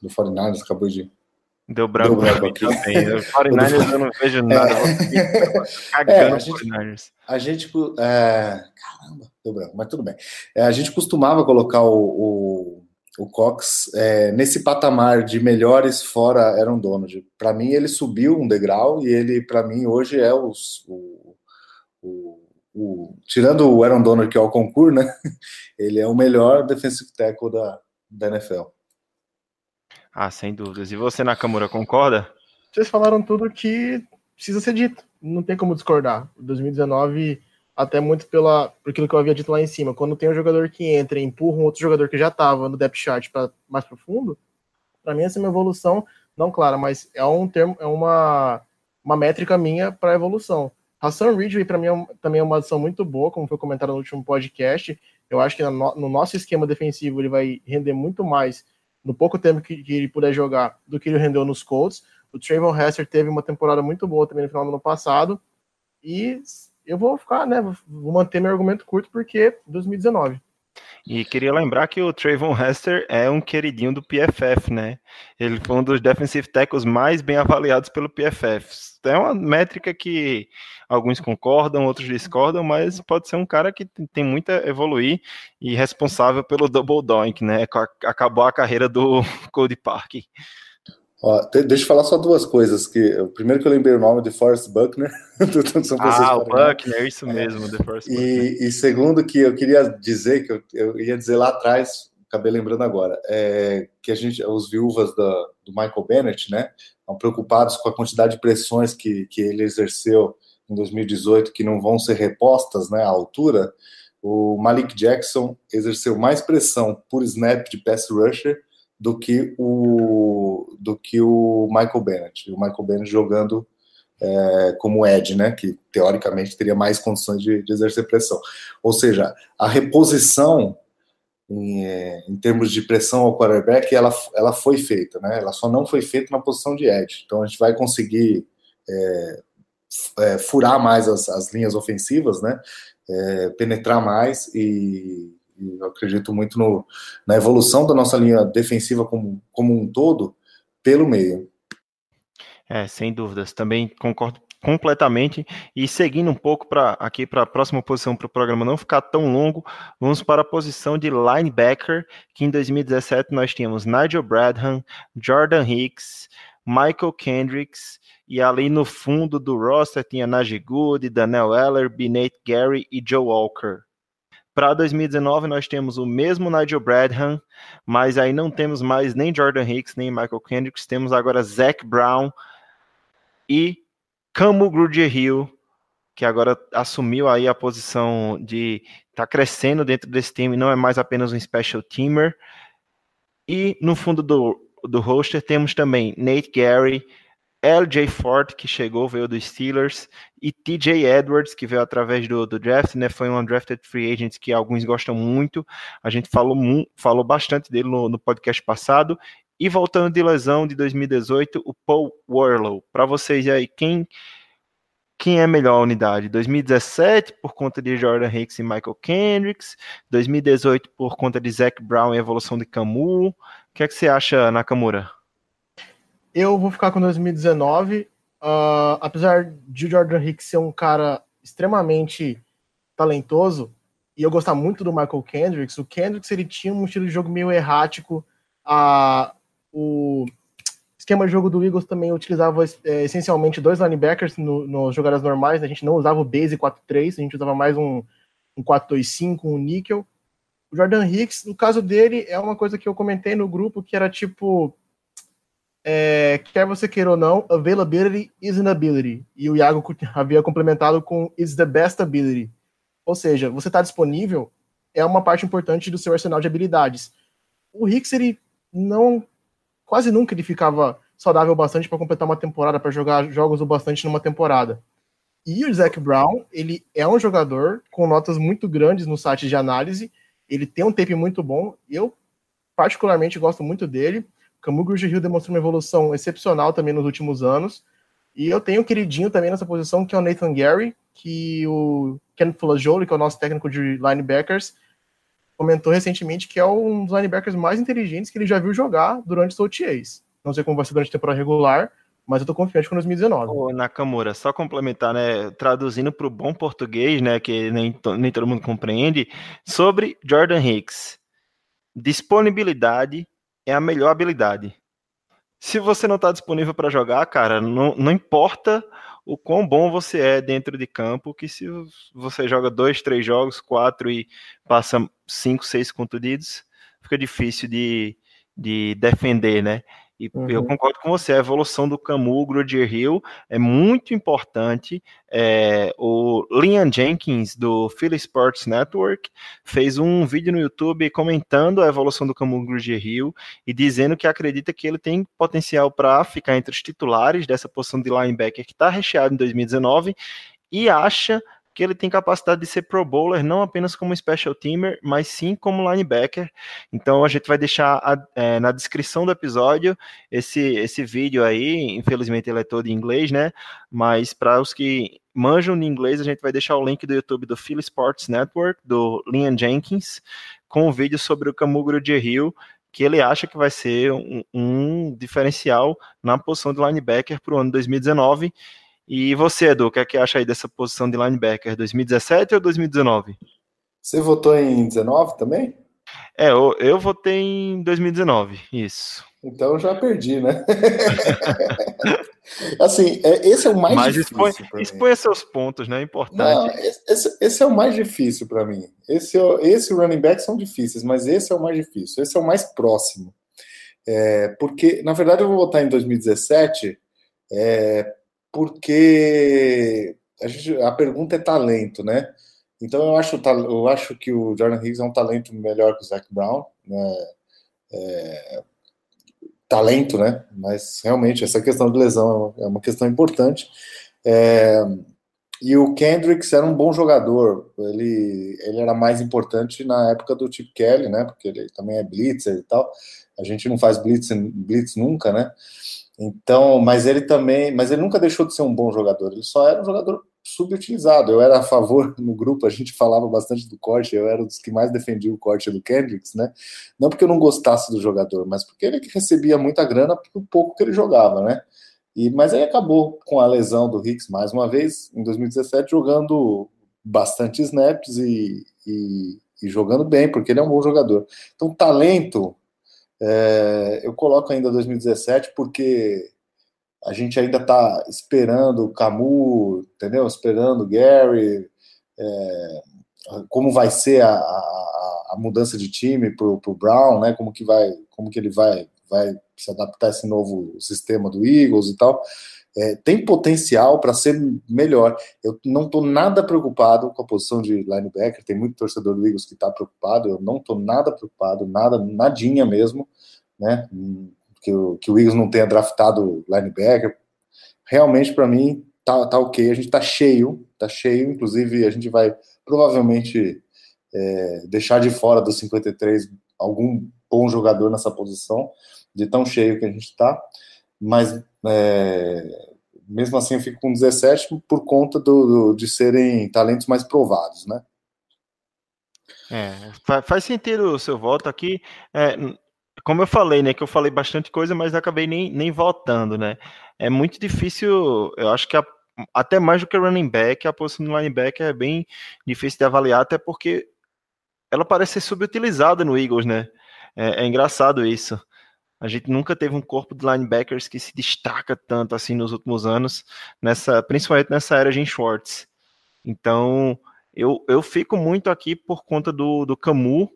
do 49ers acabou de.
Deu branco, Deu branco aqui. Também. 49ers eu não vejo nada.
É, é, a, gente, a gente. É, caramba, deu branco, mas tudo bem. É, a gente costumava colocar o, o, o Cox é, nesse patamar de melhores fora Aaron Donald. Para mim, ele subiu um degrau e ele, para mim, hoje é os, o, o, o, tirando o Aaron Donald, que é o concurso, né? Ele é o melhor defensive tackle da, da NFL.
Ah, sem dúvidas. E você, Nakamura, concorda?
Vocês falaram tudo que precisa ser dito. Não tem como discordar. 2019, até muito pela, por aquilo que eu havia dito lá em cima, quando tem um jogador que entra e empurra um outro jogador que já estava no depth chart para mais profundo, para mim essa é uma evolução, não clara, mas é um termo, é uma, uma métrica minha para evolução. Hassan Ridgway, para mim, é também é uma adição muito boa, como foi comentado no último podcast. Eu acho que no, no nosso esquema defensivo ele vai render muito mais no pouco tempo que, que, ele puder jogar do que ele rendeu nos Colts. O Trayvon Hester teve uma temporada muito boa também no final do ano passado. E eu vou ficar, né? Vou manter meu argumento curto porque 2019.
E queria lembrar que o Trayvon Hester é um queridinho do PFF, né? Ele foi um dos defensive tackles mais bem avaliados pelo PFF. É uma métrica que alguns concordam, outros discordam, mas pode ser um cara que tem muito a evoluir e responsável pelo double doink, né? Acabou a carreira do Cody Park.
Ó, deixa eu falar só duas coisas. Que, primeiro que eu lembrei o nome de Forrest Buckner.
ah, o Buckner, isso mesmo, The Forrest
e, Buckner. E segundo que eu queria dizer, que eu, eu ia dizer lá atrás, acabei lembrando agora, é, que a gente, os viúvas da, do Michael Bennett, né, estão preocupados com a quantidade de pressões que, que ele exerceu em 2018 que não vão ser repostas, né, à altura. O Malik Jackson exerceu mais pressão por snap de pass rusher do que o do que o Michael Bennett. O Michael Bennett jogando é, como Ed, né, que teoricamente teria mais condições de, de exercer pressão. Ou seja, a reposição em, é, em, termos de pressão ao quarterback, ela, ela foi feita, né? Ela só não foi feita na posição de edge. Então a gente vai conseguir é, é, furar mais as, as, linhas ofensivas, né? É, penetrar mais e, eu acredito muito no, na evolução da nossa linha defensiva como, como um todo pelo meio.
É, sem dúvidas. Também concordo completamente. E seguindo um pouco para aqui para a próxima posição para o programa não ficar tão longo, vamos para a posição de linebacker, que em 2017 nós tínhamos Nigel Bradham, Jordan Hicks, Michael Kendricks, e ali no fundo do roster tinha Najee Good, Daniel Eller, Binate Gary e Joe Walker. Para 2019 nós temos o mesmo Nigel Bradham, mas aí não temos mais nem Jordan Hicks, nem Michael Kendricks, temos agora Zach Brown e Camu Grugier-Hill, que agora assumiu aí a posição de tá crescendo dentro desse time, não é mais apenas um special teamer. E no fundo do, do roster temos também Nate Gary, LJ Ford, que chegou, veio dos Steelers, e TJ Edwards, que veio através do, do draft, né? Foi um undrafted free agent que alguns gostam muito. A gente falou, falou bastante dele no, no podcast passado. E voltando de lesão de 2018, o Paul Warlow. Para vocês aí, quem quem é melhor a unidade? 2017 por conta de Jordan Hicks e Michael Kendricks, 2018 por conta de Zach Brown e evolução de Camus. O que é que você acha, Nakamura?
Eu vou ficar com 2019. Uh, ah, apesar de Jordan Hicks ser um cara extremamente talentoso e eu gostar muito do Michael Kendricks, o Kendricks ele tinha um estilo de jogo meio errático. O esquema de jogo do Eagles também utilizava é, essencialmente dois linebackers no, nos jogadas normais, né? a gente não usava o base 4-3, a gente usava mais um, um 4-2-5, um níquel. O Jordan Hicks, no caso dele, é uma coisa que eu comentei no grupo, que era tipo, é, quer você queira ou não, availability is an ability. E o Iago havia complementado com is the best ability. Ou seja, você está disponível é uma parte importante do seu arsenal de habilidades. O Hicks, ele não quase nunca ele ficava saudável bastante para completar uma temporada, para jogar jogos o bastante numa temporada. E o Zach Brown, ele é um jogador com notas muito grandes no site de análise, ele tem um tape muito bom, eu particularmente gosto muito dele. Camu Hill demonstrou uma evolução excepcional também nos últimos anos. E eu tenho um queridinho também nessa posição, que é o Nathan Gary, que o Ken Flajoli, que é o nosso técnico de linebackers, comentou recentemente que é um dos linebackers mais inteligentes que ele já viu jogar durante os OTAs. Não sei como vai ser durante a temporada regular, mas eu tô confiante com 2019. Ô,
Nakamura, só complementar, né, traduzindo para o bom português, né, que nem, nem todo mundo compreende, sobre Jordan Hicks. Disponibilidade é a melhor habilidade. Se você não está disponível para jogar, cara, não, não importa o quão bom você é dentro de campo, que se você joga dois, três jogos, quatro e passa cinco, seis contundidos, fica difícil de, de defender, né? E uhum. eu concordo com você, a evolução do Camus, Grudier Hill é muito importante. É, o Liam Jenkins, do Philly Sports Network, fez um vídeo no YouTube comentando a evolução do Camus Grudier Hill e dizendo que acredita que ele tem potencial para ficar entre os titulares dessa posição de linebacker que está recheado em 2019 e acha que ele tem capacidade de ser pro bowler, não apenas como special teamer, mas sim como linebacker. Então a gente vai deixar a, é, na descrição do episódio esse, esse vídeo aí. Infelizmente ele é todo em inglês, né? Mas para os que manjam de inglês, a gente vai deixar o link do YouTube do Philly Sports Network, do Liam Jenkins, com o um vídeo sobre o Camugro de Rio, que ele acha que vai ser um, um diferencial na posição de linebacker para o ano 2019 e você, Edu, o que é que acha aí dessa posição de linebacker? 2017 ou 2019?
Você votou em 19 também?
É, eu, eu votei em 2019, isso.
Então já perdi, né? assim, é, esse é o mais Mas difícil.
Expõe, expõe seus pontos, né? É importante. Não,
esse, esse, é o mais difícil para mim. Esse, é esse running back são difíceis, mas esse é o mais difícil. Esse é o mais próximo. É, porque, na verdade, eu vou votar em 2017 é, porque a, gente, a pergunta é talento, né? Então eu acho, eu acho que o Jordan Higgs é um talento melhor que o Zach Brown, né? É, talento, né? Mas realmente essa questão de lesão é uma questão importante. É, e o Kendricks era um bom jogador. Ele, ele era mais importante na época do Chip Kelly, né? Porque ele também é blitzer e tal. A gente não faz blitz, blitz nunca, né? Então, mas ele também, mas ele nunca deixou de ser um bom jogador, ele só era um jogador subutilizado. Eu era a favor no grupo, a gente falava bastante do corte, eu era um dos que mais defendia o corte do Kendricks, né? Não porque eu não gostasse do jogador, mas porque ele recebia muita grana por pouco que ele jogava, né? E, mas aí acabou com a lesão do Hicks mais uma vez, em 2017, jogando bastante snaps e, e, e jogando bem, porque ele é um bom jogador. Então, talento é, eu coloco ainda 2017 porque a gente ainda está esperando o Camus, entendeu? Esperando o Gary, é, como vai ser a, a, a mudança de time para o Brown, né? Como que vai, como que ele vai, vai se adaptar a esse novo sistema do Eagles e tal. É, tem potencial para ser melhor. Eu não estou nada preocupado com a posição de linebacker. Tem muito torcedor do Eagles que está preocupado. Eu não estou nada preocupado, nada, nadinha mesmo né? Que o, que o Eagles não tenha draftado linebacker. Realmente, para mim, tá, tá ok. A gente tá cheio, tá cheio. Inclusive, a gente vai provavelmente é, deixar de fora dos 53 algum bom jogador nessa posição, de tão cheio que a gente tá. Mas é, mesmo assim eu fico com 17 por conta do, do, de serem talentos mais provados, né?
É, faz sentido o seu voto aqui. É, como eu falei, né, que eu falei bastante coisa, mas acabei nem, nem votando, né? É muito difícil, eu acho que a, até mais do que running back, a posição do linebacker é bem difícil de avaliar, até porque ela parece ser subutilizada no Eagles, né? É, é engraçado isso. A gente nunca teve um corpo de linebackers que se destaca tanto assim nos últimos anos, nessa, principalmente nessa era de Schwartz. Então, eu, eu fico muito aqui por conta do, do Camus,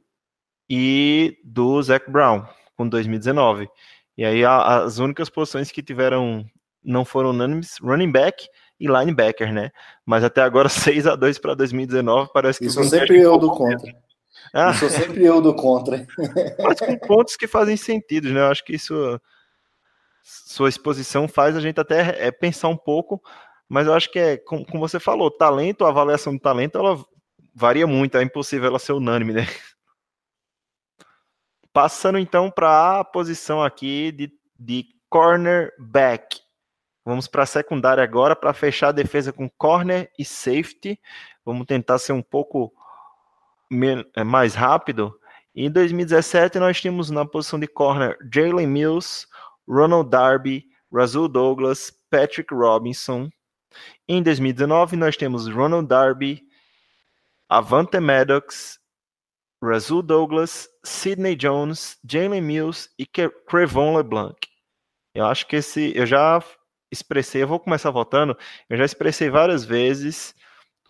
e do Zac Brown, com 2019. E aí a, as únicas posições que tiveram, não foram unânimes, running back e linebacker, né? Mas até agora 6 a 2 para 2019 parece que...
Isso sempre eu do contra. Ah. Isso sempre eu do contra.
Mas com pontos que fazem sentido, né? Eu acho que isso sua exposição faz a gente até é, pensar um pouco, mas eu acho que é, como, como você falou, talento, a avaliação do talento, ela varia muito, é impossível ela ser unânime, né? Passando então para a posição aqui de, de cornerback. Vamos para a secundária agora para fechar a defesa com corner e safety. Vamos tentar ser um pouco mais rápido. Em 2017, nós tínhamos na posição de corner Jalen Mills, Ronald Darby, Razul Douglas, Patrick Robinson. Em 2019, nós temos Ronald Darby, Avante Maddox, Razul Douglas, Sidney Jones, Jalen Mills e Crevon LeBlanc. Eu acho que esse. Eu já expressei, eu vou começar votando. Eu já expressei várias vezes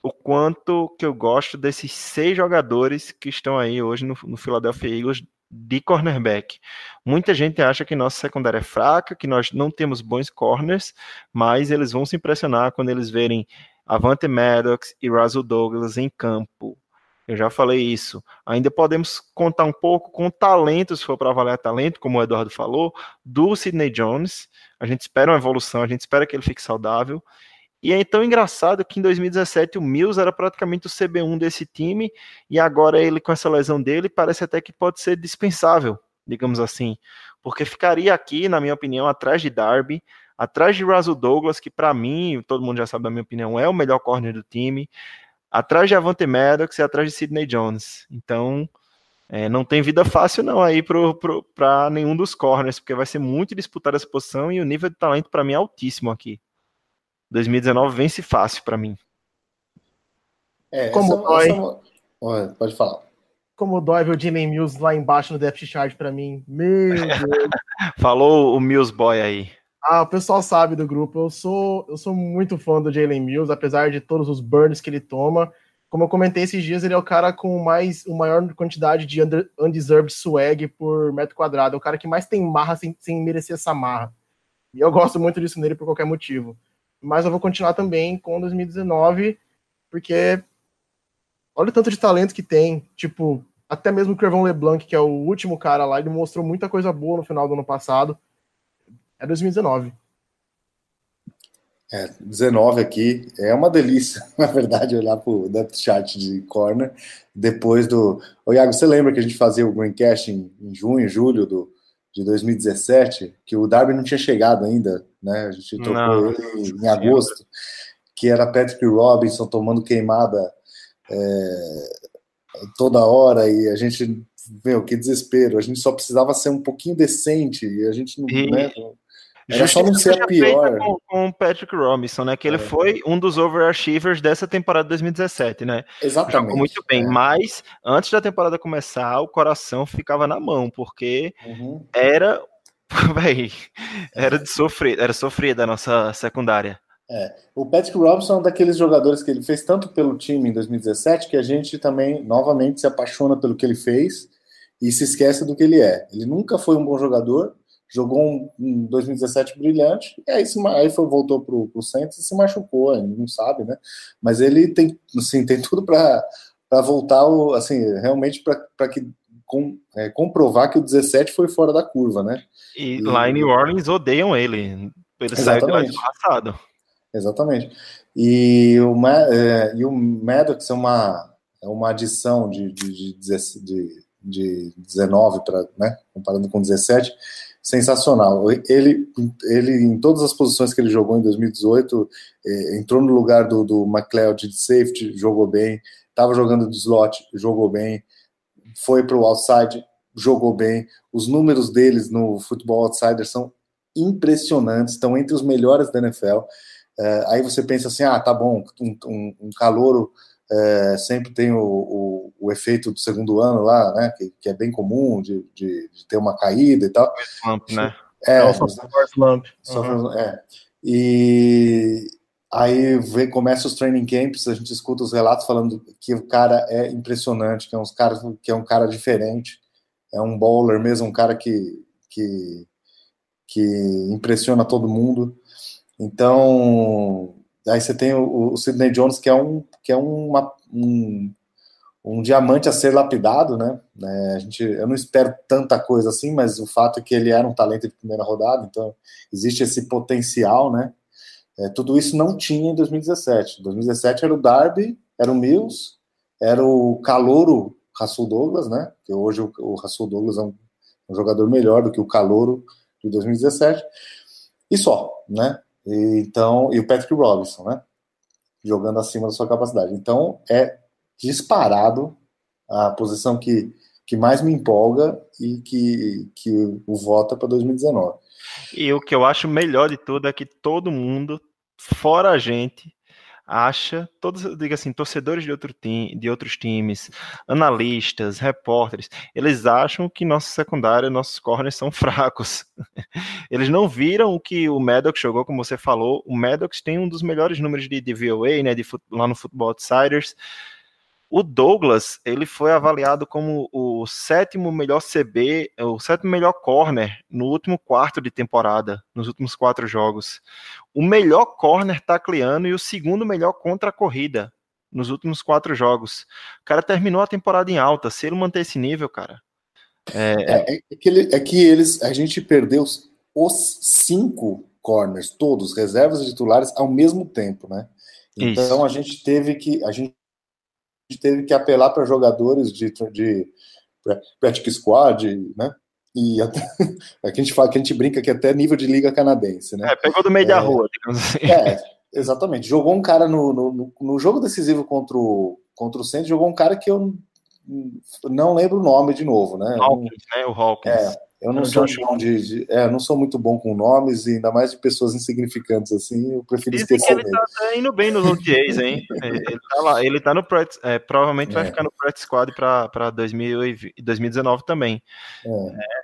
o quanto que eu gosto desses seis jogadores que estão aí hoje no, no Philadelphia Eagles de cornerback. Muita gente acha que nossa secundária é fraca, que nós não temos bons corners, mas eles vão se impressionar quando eles verem Avante Maddox e Russell Douglas em campo. Eu já falei isso. Ainda podemos contar um pouco com talento, se for para avaliar talento, como o Eduardo falou, do Sidney Jones. A gente espera uma evolução, a gente espera que ele fique saudável. E é tão engraçado que em 2017 o Mills era praticamente o CB1 desse time, e agora ele, com essa lesão dele, parece até que pode ser dispensável, digamos assim. Porque ficaria aqui, na minha opinião, atrás de Darby, atrás de Russell Douglas, que para mim, todo mundo já sabe da minha opinião, é o melhor corner do time atrás de Avante Maddox e atrás de Sidney Jones. Então, é, não tem vida fácil não aí para nenhum dos corners, porque vai ser muito disputada essa posição e o nível de talento para mim é altíssimo aqui. 2019 vence fácil para mim.
É, Como essa, dói. Essa... Pode falar. Como dói ver o Jalen Mills lá embaixo no depth chart para mim. Meu Deus.
Falou o Mills Boy aí.
Ah, o pessoal sabe do grupo. Eu sou, eu sou muito fã do Jalen Mills, apesar de todos os burns que ele toma. Como eu comentei esses dias, ele é o cara com mais, o maior quantidade de under, undeserved swag por metro quadrado. É o cara que mais tem marra sem, sem merecer essa marra. E eu gosto muito disso nele por qualquer motivo. Mas eu vou continuar também com 2019, porque olha o tanto de talento que tem. Tipo, até mesmo o Crevon LeBlanc, que é o último cara lá, ele mostrou muita coisa boa no final do ano passado é 2019.
É, 19 aqui é uma delícia, na verdade, olhar para o depth chart de corner depois do. Ô, Iago, você lembra que a gente fazia o Greencast em, em junho, julho do, de 2017, que o Darby não tinha chegado ainda, né? A gente trocou não. ele em agosto, que era Patrick Robinson tomando queimada é, toda hora e a gente, meu, que desespero. A gente só precisava ser um pouquinho decente e a gente não.
E,
né?
Era só não ser a pior. Com, com o Patrick Robinson, né? Que ele é. foi um dos overachievers dessa temporada 2017, né?
Exatamente. Jogou
muito bem, é. mas antes da temporada começar, o coração ficava na mão, porque uhum. era. Véi, era de sofrer, era sofrer da nossa secundária.
É. O Patrick Robinson é um daqueles jogadores que ele fez tanto pelo time em 2017 que a gente também novamente se apaixona pelo que ele fez e se esquece do que ele é. Ele nunca foi um bom jogador, jogou um, um 2017 brilhante, e aí, se, aí foi, voltou pro, pro Santos e se machucou, não sabe, né? Mas ele tem, assim, tem tudo para voltar, assim, realmente para que com, é, comprovar que o 17 foi fora da curva, né?
E, e lá em New Orleans odeiam ele, ele saiu de lá passado.
Exatamente. E o, é, e o Maddox é uma, é uma adição de, de, de, de, de 19 para, né, comparando com 17, sensacional. Ele, ele, em todas as posições que ele jogou em 2018, eh, entrou no lugar do, do McLeod de safety, jogou bem, estava jogando de slot, jogou bem, foi para o outside, jogou bem. Os números deles no futebol outsider são impressionantes, estão entre os melhores da NFL. Eh, aí você pensa assim, ah, tá bom, um, um, um calouro é, sempre tem o, o, o, efeito do segundo ano lá, né? Que, que é bem comum de, de, de, ter uma caída e tal.
Slump, né?
É, é slump. Uhum. É. E aí vem, começa os training camps, a gente escuta os relatos falando que o cara é impressionante, que é, uns cara, que é um cara diferente, é um bowler mesmo, um cara que, que, que impressiona todo mundo. Então, Aí você tem o, o Sidney Jones, que é um, que é uma, um, um diamante a ser lapidado, né? É, a gente, eu não espero tanta coisa assim, mas o fato é que ele era um talento de primeira rodada, então existe esse potencial, né? É, tudo isso não tinha em 2017. 2017 era o Darby, era o Mills, era o Calouro Rasul Douglas, né? Que hoje o, o Douglas é um, um, jogador melhor do que o Calouro de 2017. E só, né? E, então, e o Patrick Robinson, né? Jogando acima da sua capacidade. Então, é disparado a posição que, que mais me empolga e que, que o vota para 2019.
E o que eu acho melhor de tudo é que todo mundo, fora a gente, acha, todos, diga assim, torcedores de, outro time, de outros times, analistas, repórteres, eles acham que nossa secundária, nossos corners são fracos. Eles não viram o que o Maddox jogou, como você falou. O Maddox tem um dos melhores números de, de VOA, né, de, lá no Football Outsiders. O Douglas, ele foi avaliado como o sétimo melhor CB, o sétimo melhor corner no último quarto de temporada, nos últimos quatro jogos. O melhor corner tacleano e o segundo melhor contra a corrida nos últimos quatro jogos. O cara terminou a temporada em alta. Se ele manter esse nível, cara.
É, é, é que, ele, é que eles, a gente perdeu os, os cinco corners, todos, reservas e titulares, ao mesmo tempo, né? Então Isso. a gente teve que. A gente teve que apelar para jogadores de, de practice squad, né? E até, a gente fala que a gente brinca que até nível de liga canadense, né?
É, pegou do meio é, da rua, digamos assim.
É, exatamente. Jogou um cara no, no, no jogo decisivo contra o, contra o Centro, jogou um cara que eu não lembro o nome de novo, né?
Hawkins, né? O Hawkins.
É, eu não sou bom de, de é, não sou muito bom com nomes e ainda mais de pessoas insignificantes assim. Eu prefiro Dizem esquecer.
Que ele tá indo bem nos OTAs, hein? ele tá lá, ele tá no practice, é, provavelmente vai é. ficar no practice squad para 2019 também.
É.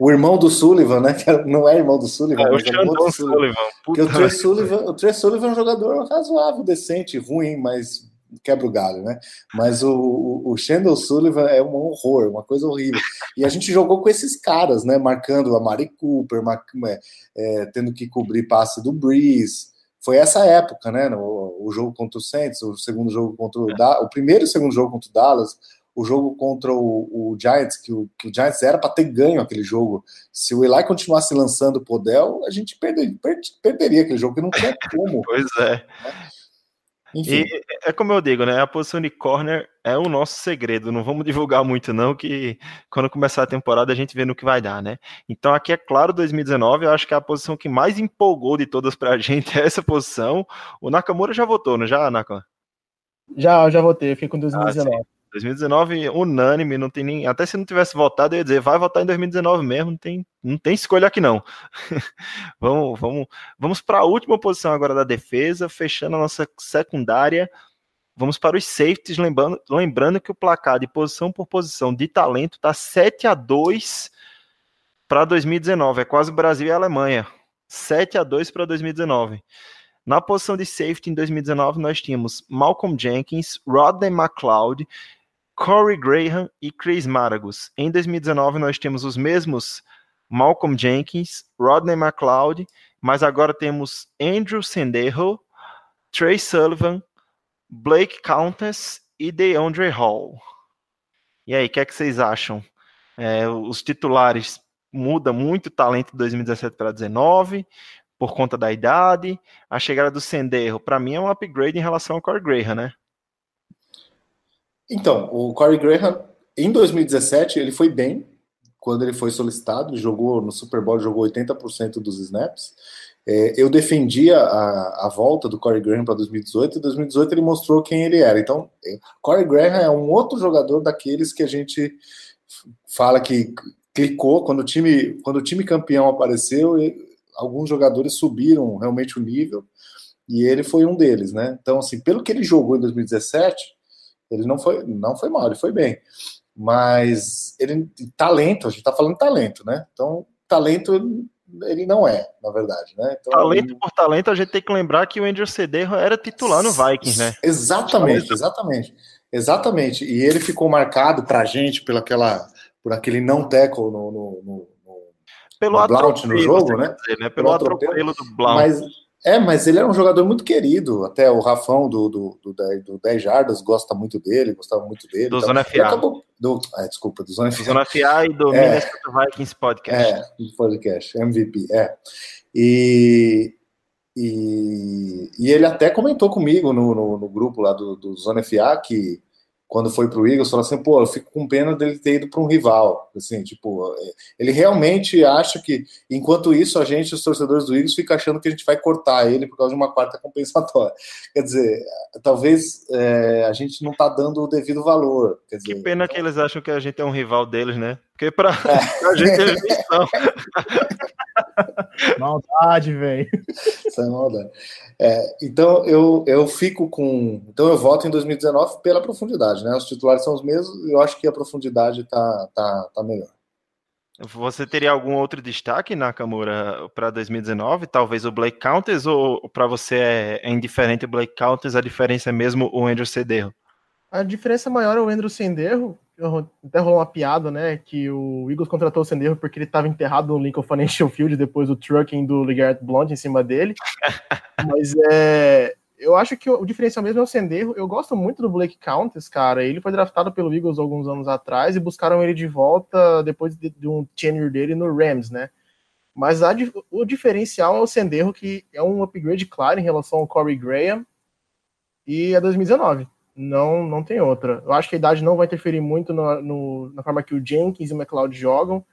O irmão do Sullivan, né? Não é irmão do Sullivan, é,
o irmão do Sullivan.
Porque o Trey Sullivan, o Trey Sullivan é um jogador razoável, decente, ruim, mas quebra o galho, né? Mas o, o, o Shandon Sullivan é um horror, uma coisa horrível. E a gente jogou com esses caras, né? Marcando a Mari Cooper, mar, é, é, tendo que cobrir passe do Breeze. Foi essa época, né? No, o jogo contra o Saints, o segundo jogo contra o Dallas, o primeiro e segundo jogo contra o Dallas, o jogo contra o, o Giants, que o, que o, Giants era para ter ganho aquele jogo. Se o Eli continuasse lançando o Podel, a gente perder, per, perderia aquele jogo, que não tinha como.
pois é. Né? Enfim. E é como eu digo, né? A posição de corner é o nosso segredo. Não vamos divulgar muito, não, que quando começar a temporada a gente vê no que vai dar, né? Então aqui é claro, 2019, eu acho que é a posição que mais empolgou de todas pra gente é essa posição. O Nakamura já votou, não já, Nakamura?
Já, já votei, eu fiquei com 2019. Ah,
2019 unânime, não tem nem. Até se não tivesse votado, eu ia dizer, vai votar em 2019 mesmo, não tem, não tem escolha aqui não. vamos vamos, vamos para a última posição agora da defesa, fechando a nossa secundária. Vamos para os safeties, lembrando, lembrando que o placar de posição por posição de talento está 7 a 2 para 2019. É quase Brasil e Alemanha. 7 a 2 para 2019. Na posição de safety em 2019, nós tínhamos Malcolm Jenkins, Rodney McLeod, Corey Graham e Chris Maragus. Em 2019, nós temos os mesmos Malcolm Jenkins, Rodney McLeod, mas agora temos Andrew Sendejo, Trey Sullivan, Blake Countess e DeAndre Hall. E aí, o que, é que vocês acham? É, os titulares muda muito o talento de 2017 para 2019, por conta da idade. A chegada do Senderro, para mim, é um upgrade em relação ao Corey Graham, né?
Então, o Corey Graham, em 2017, ele foi bem quando ele foi solicitado, jogou no Super Bowl, jogou 80% dos snaps. É, eu defendia a, a, volta do Corey Graham para 2018, e 2018 ele mostrou quem ele era. Então, é, Corey Graham é um outro jogador daqueles que a gente fala que clicou quando o time, quando o time campeão apareceu, alguns jogadores subiram realmente o nível, e ele foi um deles, né? Então, assim, pelo que ele jogou em 2017, ele não foi, não foi mal, ele foi bem. Mas ele talento, a gente está falando talento, né? Então, talento ele não é, na verdade, né? Então,
talento ele... por talento, a gente tem que lembrar que o Andrew Cederro era titular no Vikings, né?
Exatamente, exatamente. Exatamente. E ele ficou marcado pra gente pela aquela, por aquele não tackle no, no, no,
pelo no Blount no jogo, né? Dizer, né? Pelo, pelo atropelo do Blount.
Mas é, mas ele é um jogador muito querido. Até o Rafão do, do, do, do 10 Jardas gosta muito dele, gostava muito dele.
Do então, Zona FA.
Acabou, do, é, desculpa, do Zona FA.
Do Zona FA e do é, Minnesota Vikings Podcast.
É, podcast, MVP, é. E, e, e ele até comentou comigo no, no, no grupo lá do, do Zona FA que quando foi para o Eagles, falou assim, pô, eu fico com pena dele ter ido para um rival. Assim, tipo, ele realmente acha que, enquanto isso, a gente, os torcedores do Eagles, fica achando que a gente vai cortar ele por causa de uma quarta compensatória. Quer dizer, talvez é, a gente não está dando o devido valor. Quer dizer,
que pena então... que eles acham que a gente é um rival deles, né? Porque para é. a gente eles não
Maldade, velho.
Isso é maldade. É, então eu, eu fico com. Então eu voto em 2019 pela profundidade, né? Os titulares são os mesmos e eu acho que a profundidade tá, tá, tá melhor.
Você teria algum outro destaque, Nakamura, para 2019? Talvez o Blake Countess ou para você é, é, indiferente o Blake Countess, a diferença é mesmo o Andrew Cederro?
A diferença maior é o Andrew Senderro, até rolou uma piada, né? Que o Eagles contratou o Senderro porque ele estava enterrado no Lincoln Financial Field depois do trucking do Ligard Blonde em cima dele. Mas é. Eu acho que o diferencial mesmo é o Senderro. Eu gosto muito do Blake Countess, cara. Ele foi draftado pelo Eagles alguns anos atrás e buscaram ele de volta depois de, de um tenure dele no Rams, né? Mas a, o diferencial é o Senderro, que é um upgrade claro em relação ao Corey Graham. E é 2019 não não tem outra. Eu acho que a idade não vai interferir muito no, no, na forma que o Jenkins e o McLeod jogam.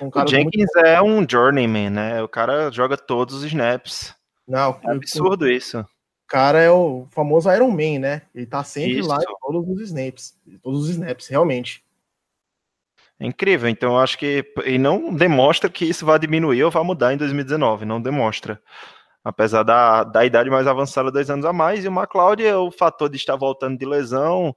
Um o Jenkins muito... é um journeyman, né? O cara joga todos os snaps.
Não,
é absurdo o, isso. O
cara é o famoso Iron Man, né? Ele tá sempre isso. lá em todos os snaps, todos os snaps, realmente.
É incrível, então eu acho que e não demonstra que isso vai diminuir ou vai mudar em 2019, não demonstra apesar da, da idade mais avançada, dois anos a mais, e o McLeod é o fator de estar voltando de lesão.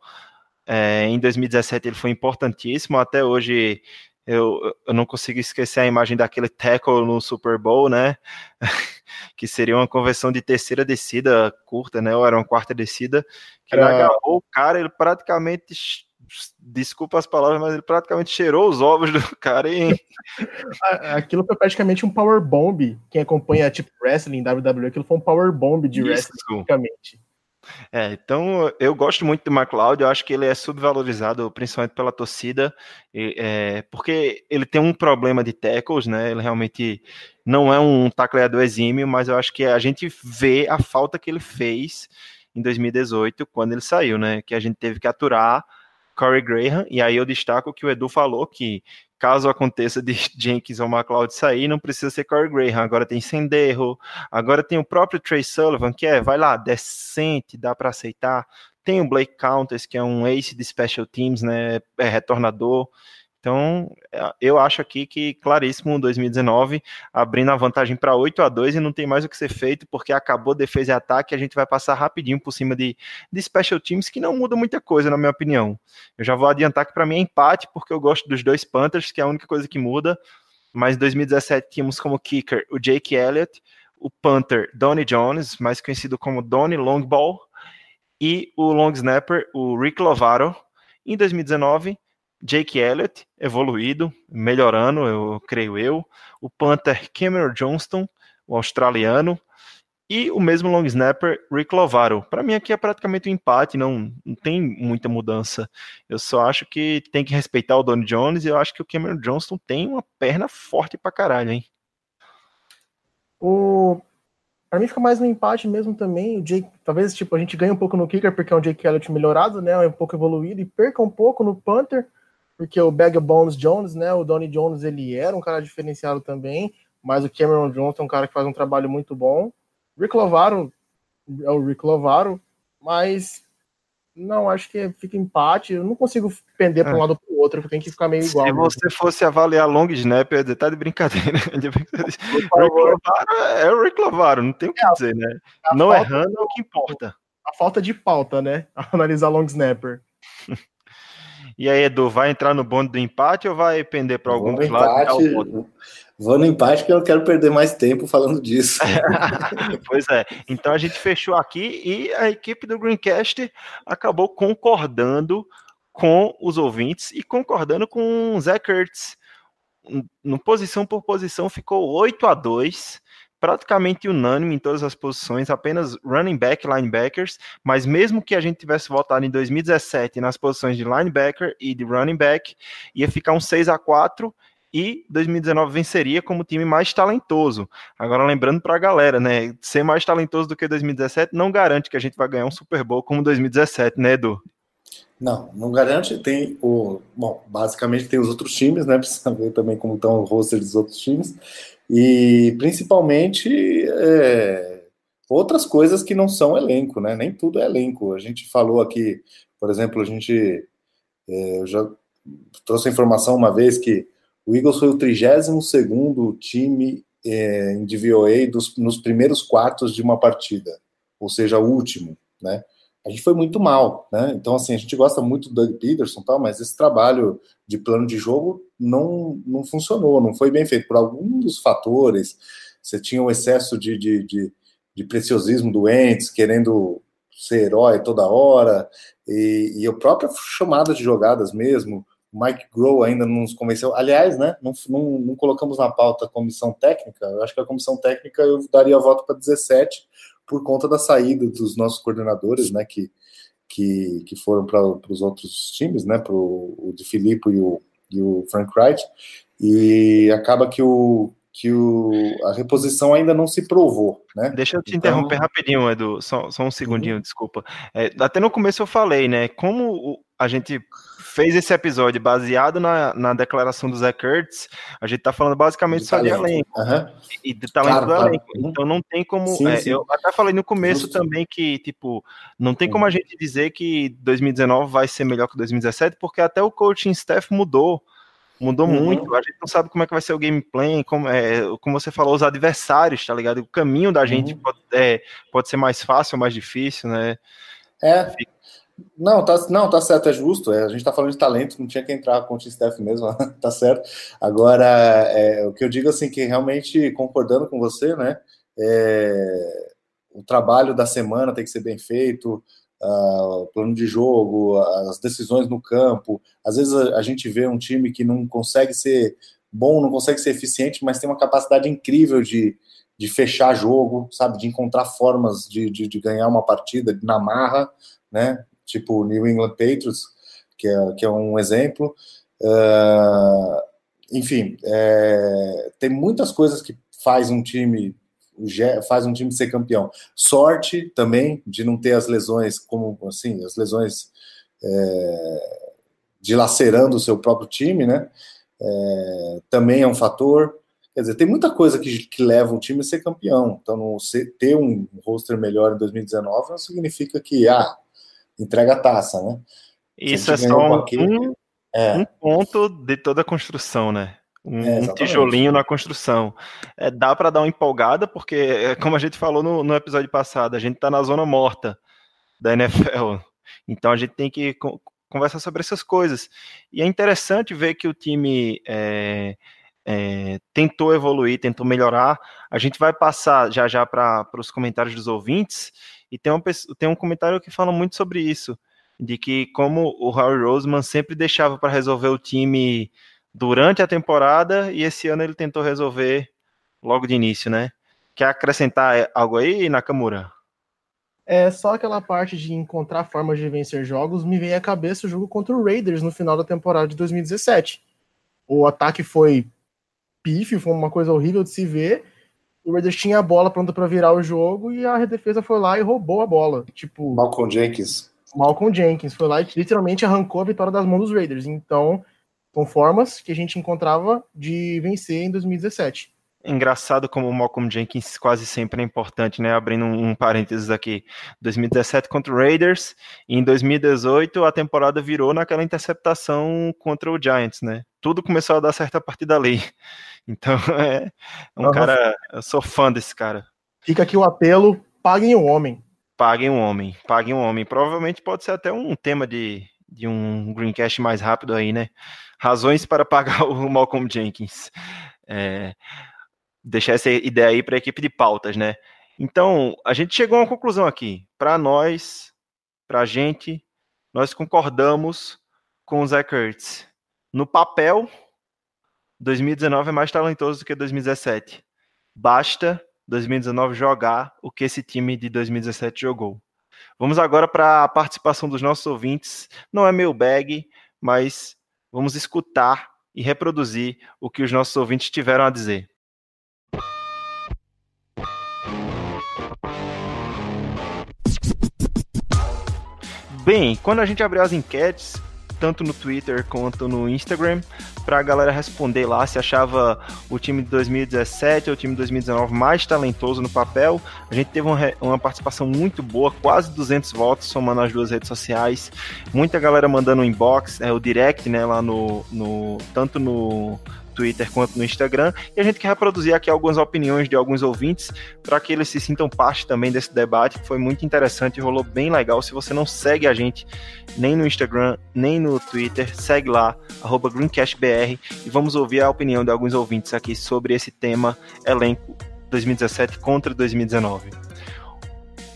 É, em 2017 ele foi importantíssimo, até hoje eu, eu não consigo esquecer a imagem daquele tackle no Super Bowl, né? que seria uma conversão de terceira descida curta, né? Ou era uma quarta descida, que ele agarrou o cara, ele praticamente desculpa as palavras, mas ele praticamente cheirou os ovos do cara e...
Aquilo foi praticamente um power bomb. Quem acompanha tipo wrestling, WWE, aquilo foi um power bomb de Isso. wrestling, praticamente.
É, então eu gosto muito do McLeod, eu acho que ele é subvalorizado, principalmente pela torcida, e, é, porque ele tem um problema de tackles, né? Ele realmente não é um tacleador exímio, mas eu acho que a gente vê a falta que ele fez em 2018, quando ele saiu, né? Que a gente teve que aturar Corey Graham, e aí eu destaco que o Edu falou que caso aconteça de Jenkins ou McLeod sair, não precisa ser Corey Graham, agora tem Senderro, agora tem o próprio Trey Sullivan, que é, vai lá, decente, dá para aceitar, tem o Blake Countess, que é um ace de special teams, né, é retornador, então, é, eu acho aqui que claríssimo 2019, abrindo a vantagem para 8 a 2 e não tem mais o que ser feito, porque acabou defesa e ataque, a gente vai passar rapidinho por cima de, de special teams, que não muda muita coisa, na minha opinião. Eu já vou adiantar que para mim é empate, porque eu gosto dos dois Panthers, que é a única coisa que muda, mas em 2017 tínhamos como kicker o Jake Elliott, o Panther Donnie Jones, mais conhecido como Donnie Longball, e o long snapper, o Rick Lovaro. Em 2019, Jake Elliott, evoluído, melhorando, eu creio eu. O Panther Cameron Johnston, o australiano. E o mesmo long snapper, Rick Lovaro. Para mim aqui é praticamente um empate, não, não tem muita mudança. Eu só acho que tem que respeitar o Donnie Jones e eu acho que o Cameron Johnston tem uma perna forte pra caralho, hein?
O... Pra mim fica mais no empate mesmo também. O Jake, talvez tipo, a gente ganhe um pouco no kicker porque é um Jake Elliott melhorado, né? É um pouco evoluído e perca um pouco no Panther porque o Bag Bones Jones, né, o Donnie Jones, ele era um cara diferenciado também, mas o Cameron Jones é um cara que faz um trabalho muito bom. Rick Lovaro é o Rick Lovaro, mas não, acho que fica empate. Eu não consigo pender para um é. lado ou para o outro, tem que ficar meio igual.
Se você fosse avaliar long snap, eu ia dizer, tá de brincadeira. Rick Lovaro é o Rick Lovaro, não tem o que é, dizer, né? Não errando é o que importa.
A falta de pauta, né? Analisar long snapper.
E aí, Edu, vai entrar no bonde do empate ou vai pender para algum dos
lados? Vou no empate porque eu não quero perder mais tempo falando disso.
pois é. Então a gente fechou aqui e a equipe do Greencast acabou concordando com os ouvintes e concordando com o Zé Kurtz. No posição por posição ficou 8 a 2 praticamente unânime em todas as posições, apenas running back, linebackers, mas mesmo que a gente tivesse votado em 2017 nas posições de linebacker e de running back, ia ficar um 6 a 4 e 2019 venceria como time mais talentoso. Agora lembrando para a galera, né, ser mais talentoso do que 2017 não garante que a gente vai ganhar um Super Bowl como 2017, né, Edu?
Não, não garante. Tem o. Bom, basicamente tem os outros times, né? Precisa ver também como estão o roster dos outros times. E principalmente é, outras coisas que não são elenco, né? Nem tudo é elenco. A gente falou aqui, por exemplo, a gente. É, já trouxe a informação uma vez que o Eagles foi o 32 time é, em DVOA dos, nos primeiros quartos de uma partida, ou seja, o último, né? A gente foi muito mal, né? Então, assim, a gente gosta muito do Doug Peterson, tal, mas esse trabalho de plano de jogo não, não funcionou, não foi bem feito por alguns dos fatores. Você tinha um excesso de, de, de, de preciosismo doentes, querendo ser herói toda hora, e, e a própria chamada de jogadas mesmo. Mike Grow ainda não nos convenceu. Aliás, né? Não, não, não colocamos na pauta a comissão técnica. Eu acho que a comissão técnica eu daria voto para 17 por conta da saída dos nossos coordenadores, né, que, que, que foram para os outros times, né, para o de Filippo e o, e o Frank Wright, e acaba que o, que o, a reposição ainda não se provou, né?
Deixa eu te então... interromper rapidinho, Edu, só, só um segundinho, uhum. desculpa. É, até no começo eu falei, né, como a gente fez esse episódio baseado na, na declaração do Zé Kurtz, a gente tá falando basicamente de só talento. de elenco. Uhum. E de talento claro, do elenco. Então não tem como. Sim, é, sim. Eu até falei no começo Justo. também que, tipo, não tem como a gente dizer que 2019 vai ser melhor que 2017, porque até o coaching staff mudou. Mudou uhum. muito, a gente não sabe como é que vai ser o gameplay, como, é, como você falou, os adversários, tá ligado? O caminho da gente uhum. pode, é, pode ser mais fácil ou mais difícil, né?
É, não, tá, não, tá certo, é justo. É, a gente tá falando de talento, não tinha que entrar com o Steph mesmo, tá certo. Agora, é, o que eu digo assim, que realmente concordando com você, né? É, o trabalho da semana tem que ser bem feito, uh, o plano de jogo, as decisões no campo. Às vezes a, a, gente vê um time que não consegue ser bom, não consegue ser eficiente, mas tem uma capacidade incrível de, de fechar jogo, sabe? De encontrar formas de, de, de ganhar uma partida na marra, né? Tipo o New England Patriots, que é, que é um exemplo. Uh, enfim, é, tem muitas coisas que faz um time faz um time ser campeão. Sorte também de não ter as lesões como assim as lesões é, dilacerando o seu próprio time, né? É, também é um fator. Quer dizer, tem muita coisa que, que leva o time a ser campeão. Então, não ser, ter um roster melhor em 2019 não significa que ah, entrega a taça, né?
Isso é só um, é. um, ponto de toda a construção, né? Um, é, um tijolinho na construção. É, dá para dar uma empolgada, porque, é, como a gente falou no, no episódio passado, a gente está na zona morta da NFL. Então a gente tem que conversar sobre essas coisas. E é interessante ver que o time é, é, tentou evoluir, tentou melhorar. A gente vai passar já já para os comentários dos ouvintes. E tem um, tem um comentário que fala muito sobre isso, de que como o Harry Roseman sempre deixava para resolver o time durante a temporada, e esse ano ele tentou resolver logo de início, né? Quer acrescentar algo aí, Nakamura?
É só aquela parte de encontrar formas de vencer jogos, me vem à cabeça o jogo contra o Raiders no final da temporada de 2017. O ataque foi pífio, foi uma coisa horrível de se ver, o Raiders tinha a bola pronta para virar o jogo e a defesa foi lá e roubou a bola. Tipo,
Malcolm Jenkins.
Malcolm Jenkins foi lá e literalmente arrancou a vitória das mãos dos Raiders. Então, com formas que a gente encontrava de vencer em 2017.
Engraçado como o Malcolm Jenkins quase sempre é importante, né? Abrindo um, parênteses aqui. 2017 contra o Raiders, e em 2018 a temporada virou naquela interceptação contra o Giants, né? Tudo começou a dar certo a partir dali. Então é um uhum. cara. Eu sou fã desse cara.
Fica aqui o apelo: paguem o homem.
Paguem o homem, paguem o homem. Provavelmente pode ser até um tema de, de um Greencast mais rápido aí, né? Razões para pagar o Malcolm Jenkins. É, deixar essa ideia aí para a equipe de pautas, né? Então, a gente chegou a uma conclusão aqui. Para nós, para a gente, nós concordamos com o Zach Kurtz. No papel, 2019 é mais talentoso do que 2017. Basta 2019 jogar o que esse time de 2017 jogou. Vamos agora para a participação dos nossos ouvintes. Não é meu bag, mas vamos escutar e reproduzir o que os nossos ouvintes tiveram a dizer. Bem, quando a gente abriu as enquetes, tanto no Twitter quanto no Instagram, para a galera responder lá se achava o time de 2017 ou o time de 2019 mais talentoso no papel. A gente teve uma, uma participação muito boa, quase 200 votos somando as duas redes sociais. Muita galera mandando um inbox, é, o direct, né, lá no, no tanto no Twitter quanto no Instagram. E a gente quer reproduzir aqui algumas opiniões de alguns ouvintes para que eles se sintam parte também desse debate, que foi muito interessante e rolou bem legal. Se você não segue a gente nem no Instagram, nem no Twitter, segue lá, GreencastBR, e vamos ouvir a opinião de alguns ouvintes aqui sobre esse tema elenco 2017 contra 2019.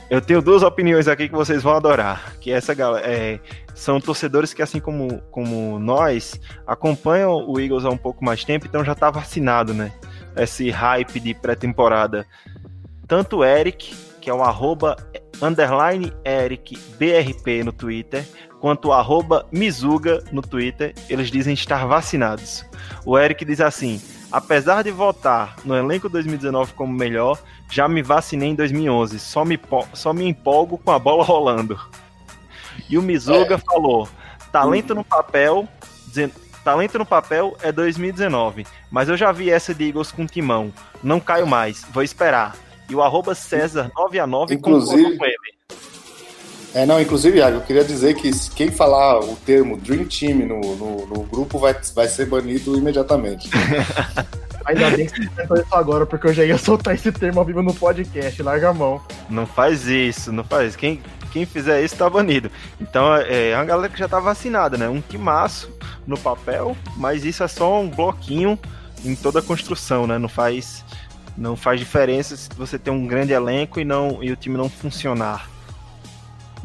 Eu tenho duas opiniões aqui que vocês vão adorar. Que essa galera é, são torcedores que, assim como, como nós, acompanham o Eagles há um pouco mais tempo, então já tá vacinado, né? Esse hype de pré-temporada. Tanto o Eric, que é o arroba underline Eric BRP no Twitter, quanto o arroba Mizuga no Twitter, eles dizem estar vacinados. O Eric diz assim: apesar de votar no elenco 2019 como melhor, já me vacinei em 2011, só me, só me empolgo com a bola rolando. E o Mizuga é. falou: talento no papel, talento no papel é 2019, mas eu já vi essa de Eagles com timão, não caio mais, vou esperar. E o arroba César 9 a 9
inclusive, com ele. É, não, inclusive, Iago, eu queria dizer que quem falar o termo Dream Team no, no, no grupo vai, vai ser banido imediatamente.
Ainda bem que você tentou isso agora, porque eu já ia soltar esse termo ao vivo no podcast, larga a mão.
Não faz isso, não faz. Quem, quem fizer isso tá banido. Então é, é uma galera que já tá vacinada, né? Um timaço no papel, mas isso é só um bloquinho em toda a construção, né? Não faz, não faz diferença se você tem um grande elenco e, não, e o time não funcionar.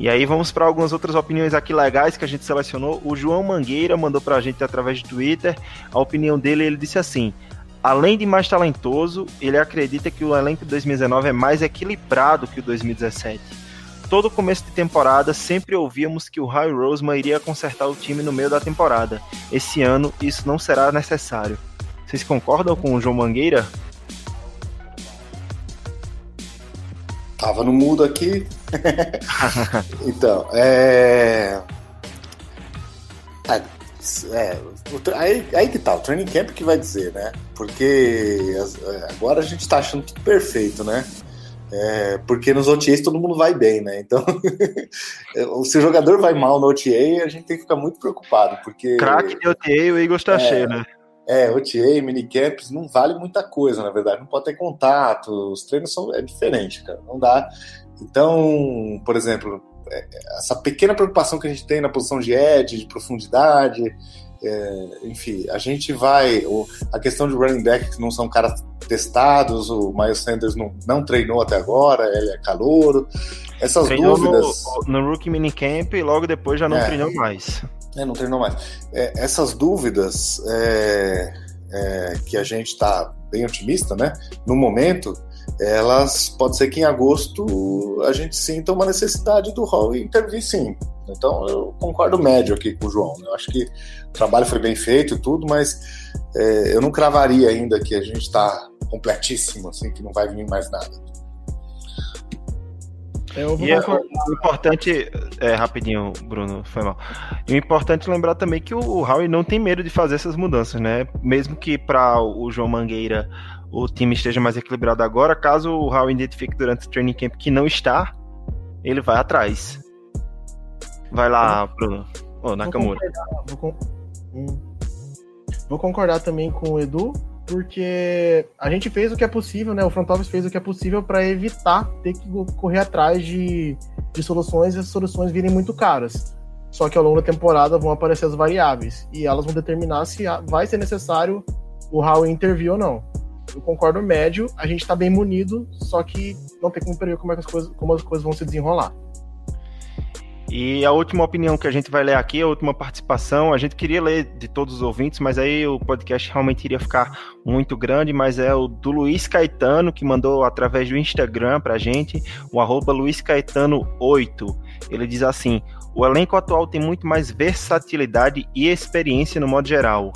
E aí vamos para algumas outras opiniões aqui legais que a gente selecionou. O João Mangueira mandou para a gente através de Twitter. A opinião dele, ele disse assim: Além de mais talentoso, ele acredita que o elenco de 2019 é mais equilibrado que o 2017. Todo começo de temporada sempre ouvíamos que o High Roseman iria consertar o time no meio da temporada. Esse ano isso não será necessário. Vocês concordam com o João Mangueira?
Tava no mudo aqui. então, é... é é, aí, aí que tá, o training camp que vai dizer, né? Porque é, agora a gente tá achando tudo perfeito, né? É, porque nos OTAs todo mundo vai bem, né? Então, se o jogador vai mal no OTA, a gente tem que ficar muito preocupado, porque...
Crack de OTA, o Eagles tá é, cheio, né?
É, OTA, minicamps, não vale muita coisa, na verdade. Não pode ter contato, os treinos são é diferente, cara. Não dá. Então, por exemplo, é, essa pequena preocupação que a gente tem na posição de edge, de profundidade, é, enfim, a gente vai. a questão de running back que não são caras testados, o Miles Sanders não, não treinou até agora, ele é calouro. Essas treinou dúvidas.
No, no Rookie Minicamp e logo depois já não é, treinou mais.
É, não treinou mais. É, essas dúvidas é, é, que a gente está bem otimista, né? No momento, elas pode ser que em agosto a gente sinta uma necessidade do Hall intervir sim. Então eu concordo médio aqui com o João. Né? Eu acho que o trabalho foi bem feito e tudo, mas é, eu não cravaria ainda que a gente está completíssimo, assim, que não vai vir mais nada.
E é, o importante, é, rapidinho, Bruno, foi mal. E o importante é lembrar também que o Howie não tem medo de fazer essas mudanças, né? Mesmo que para o João Mangueira o time esteja mais equilibrado agora, caso o Howie identifique durante o training camp que não está, ele vai atrás. Vai lá, Bruno. Ô, oh, Nakamura. Vou concordar, vou,
hum. vou concordar também com o Edu, porque a gente fez o que é possível, né? O front office fez o que é possível para evitar ter que correr atrás de, de soluções e as soluções virem muito caras. Só que ao longo da temporada vão aparecer as variáveis e elas vão determinar se vai ser necessário o Howie intervir ou não eu concordo médio, a gente tá bem munido, só que não tem como prever como, é as, coisas, como as coisas vão se desenrolar.
E a última opinião que a gente vai ler aqui, a última participação, a gente queria ler de todos os ouvintes, mas aí o podcast realmente iria ficar muito grande, mas é o do Luiz Caetano, que mandou através do Instagram pra gente, o arroba Luiz Caetano 8. Ele diz assim, o elenco atual tem muito mais versatilidade e experiência no modo geral.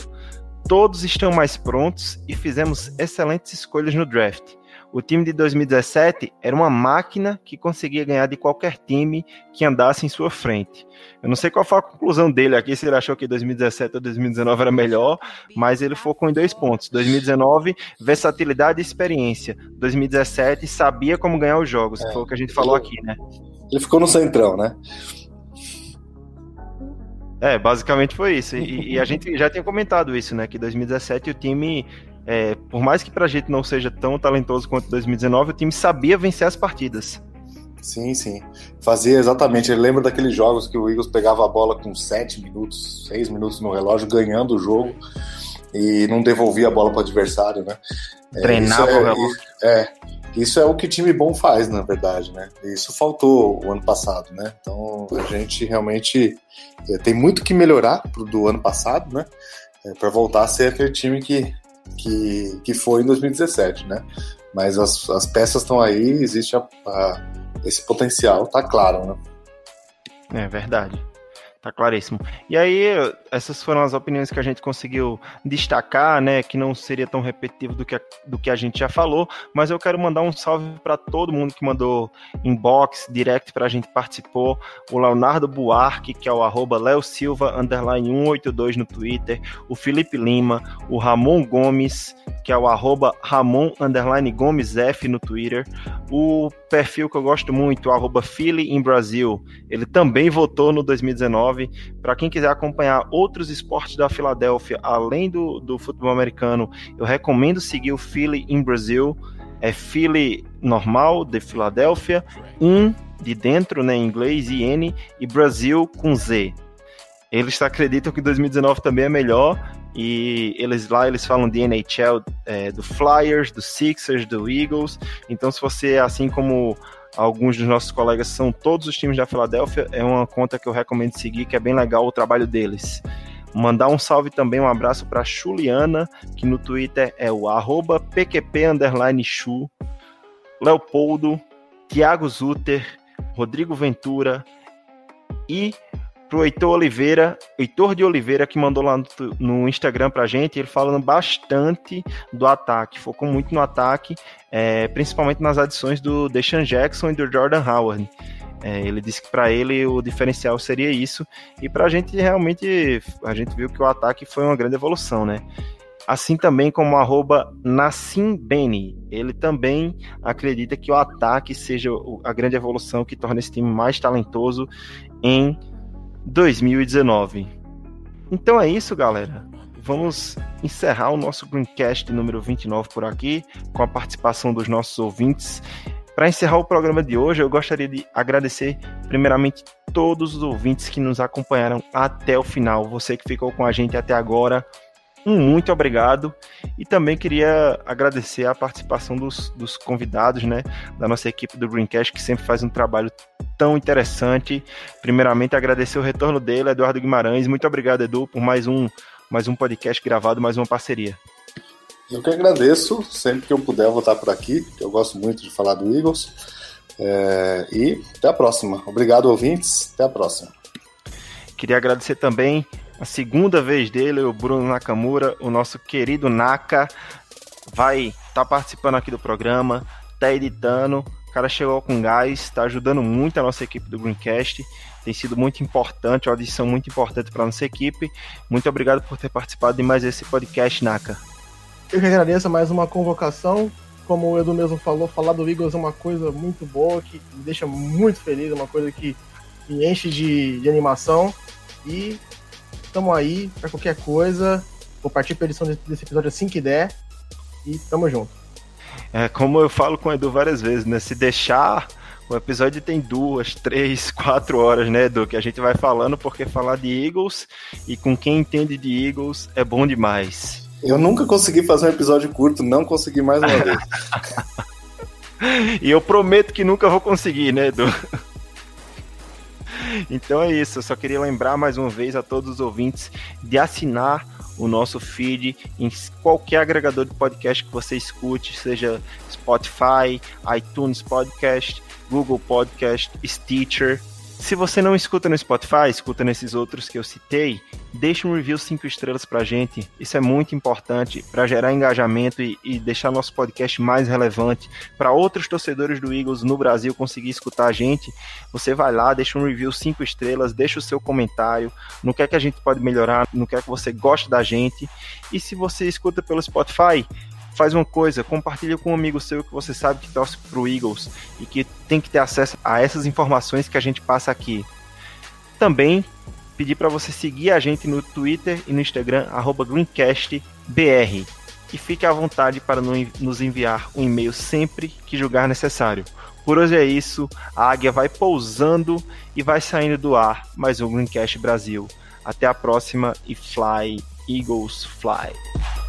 Todos estão mais prontos e fizemos excelentes escolhas no draft. O time de 2017 era uma máquina que conseguia ganhar de qualquer time que andasse em sua frente. Eu não sei qual foi a conclusão dele aqui, se ele achou que 2017 ou 2019 era melhor, mas ele focou em dois pontos. 2019, versatilidade e experiência. 2017, sabia como ganhar os jogos, é, foi o que a gente falou aqui, né?
Ele ficou no centrão, né?
É, basicamente foi isso. E, e, a gente já tinha comentado isso, né? Que 2017 o time é, por mais que pra gente não seja tão talentoso quanto 2019, o time sabia vencer as partidas.
Sim, sim. Fazia exatamente. Ele lembra daqueles jogos que o Eagles pegava a bola com 7 minutos, 6 minutos no relógio, ganhando o jogo e não devolvia a bola para o adversário, né?
É, Treinava é, o relógio.
É, isso é o que time bom faz, na verdade, né? Isso faltou o ano passado, né? Então a gente realmente é, tem muito que melhorar pro, do ano passado, né? É, para voltar a ser aquele time que que, que foi em 2017, né? Mas as, as peças estão aí, existe a, a, esse potencial, tá claro, né?
É verdade. Tá claríssimo. E aí, essas foram as opiniões que a gente conseguiu destacar, né? Que não seria tão repetitivo do que a, do que a gente já falou, mas eu quero mandar um salve para todo mundo que mandou inbox, direct para a gente participou. O Leonardo Buarque, que é o arroba Leo Silva, underline 182 no Twitter. O Felipe Lima, o Ramon Gomes, que é o arroba Ramon underline Gomes F no Twitter. O perfil que eu gosto muito, arroba Philly em Brasil, ele também votou no 2019 para quem quiser acompanhar outros esportes da Filadélfia, além do, do futebol americano, eu recomendo seguir o Philly in Brasil. É Philly normal, de Filadélfia, in de dentro, né, em inglês, e N, e Brasil com Z. Eles acreditam que 2019 também é melhor, e eles lá eles falam de NHL, é, do Flyers, do Sixers, do Eagles. Então, se você, assim como alguns dos nossos colegas são todos os times da Filadélfia, é uma conta que eu recomendo seguir, que é bem legal o trabalho deles. Mandar um salve também, um abraço para Juliana, que no Twitter é o arroba PQP Chu, Leopoldo, Thiago Zuter, Rodrigo Ventura e pro Heitor Oliveira, Heitor de Oliveira, que mandou lá no, no Instagram pra gente, ele falando bastante do ataque, focou muito no ataque, é, principalmente nas adições do Deshaun Jackson e do Jordan Howard. É, ele disse que para ele o diferencial seria isso, e para a gente realmente, a gente viu que o ataque foi uma grande evolução, né? Assim também como arroba Nassim Beni. Ele também acredita que o ataque seja a grande evolução que torna esse time mais talentoso em 2019. Então é isso, galera. Vamos encerrar o nosso Greencast número 29 por aqui, com a participação dos nossos ouvintes. Para encerrar o programa de hoje, eu gostaria de agradecer, primeiramente, todos os ouvintes que nos acompanharam até o final. Você que ficou com a gente até agora, um muito obrigado. E também queria agradecer a participação dos, dos convidados, né, da nossa equipe do Greencast, que sempre faz um trabalho tão interessante. Primeiramente, agradecer o retorno dele, Eduardo Guimarães. Muito obrigado, Edu, por mais um, mais um podcast gravado, mais uma parceria.
Eu que agradeço, sempre que eu puder voltar por aqui, eu gosto muito de falar do Eagles. É, e até a próxima. Obrigado, ouvintes. Até a próxima.
Queria agradecer também a segunda vez dele, o Bruno Nakamura, o nosso querido Naka, vai estar tá participando aqui do programa, tá editando. O cara chegou com gás, está ajudando muito a nossa equipe do Greencast. Tem sido muito importante, uma adição muito importante para nossa equipe. Muito obrigado por ter participado de mais esse podcast, Naka.
Eu que agradeço mais uma convocação. Como o Edu mesmo falou, falar do Eagles é uma coisa muito boa, que me deixa muito feliz, é uma coisa que me enche de, de animação. E Tamo aí para qualquer coisa. Vou partir para edição desse episódio assim que der. E tamo junto.
É, como eu falo com o Edu várias vezes, né? Se deixar, o episódio tem duas, três, quatro horas, né, Edu? Que a gente vai falando, porque falar de Eagles e com quem entende de Eagles é bom demais.
Eu nunca consegui fazer um episódio curto, não consegui mais uma vez.
e eu prometo que nunca vou conseguir, né, Edu? Então é isso, eu só queria lembrar mais uma vez a todos os ouvintes de assinar o nosso feed em qualquer agregador de podcast que você escute, seja Spotify, iTunes Podcast, Google Podcast, Stitcher. Se você não escuta no Spotify, escuta nesses outros que eu citei, deixe um review 5 estrelas pra gente. Isso é muito importante para gerar engajamento e, e, deixar nosso podcast mais relevante para outros torcedores do Eagles no Brasil conseguir escutar a gente. Você vai lá, deixa um review 5 estrelas, deixa o seu comentário, no que é que a gente pode melhorar, no que é que você gosta da gente. E se você escuta pelo Spotify, faz uma coisa, compartilha com um amigo seu que você sabe que torce pro Eagles e que tem que ter acesso a essas informações que a gente passa aqui. Também pedir para você seguir a gente no Twitter e no Instagram @greencastbr e fique à vontade para nos enviar um e-mail sempre que julgar necessário. Por hoje é isso, a águia vai pousando e vai saindo do ar mais um Greencast Brasil. Até a próxima e fly, Eagles fly.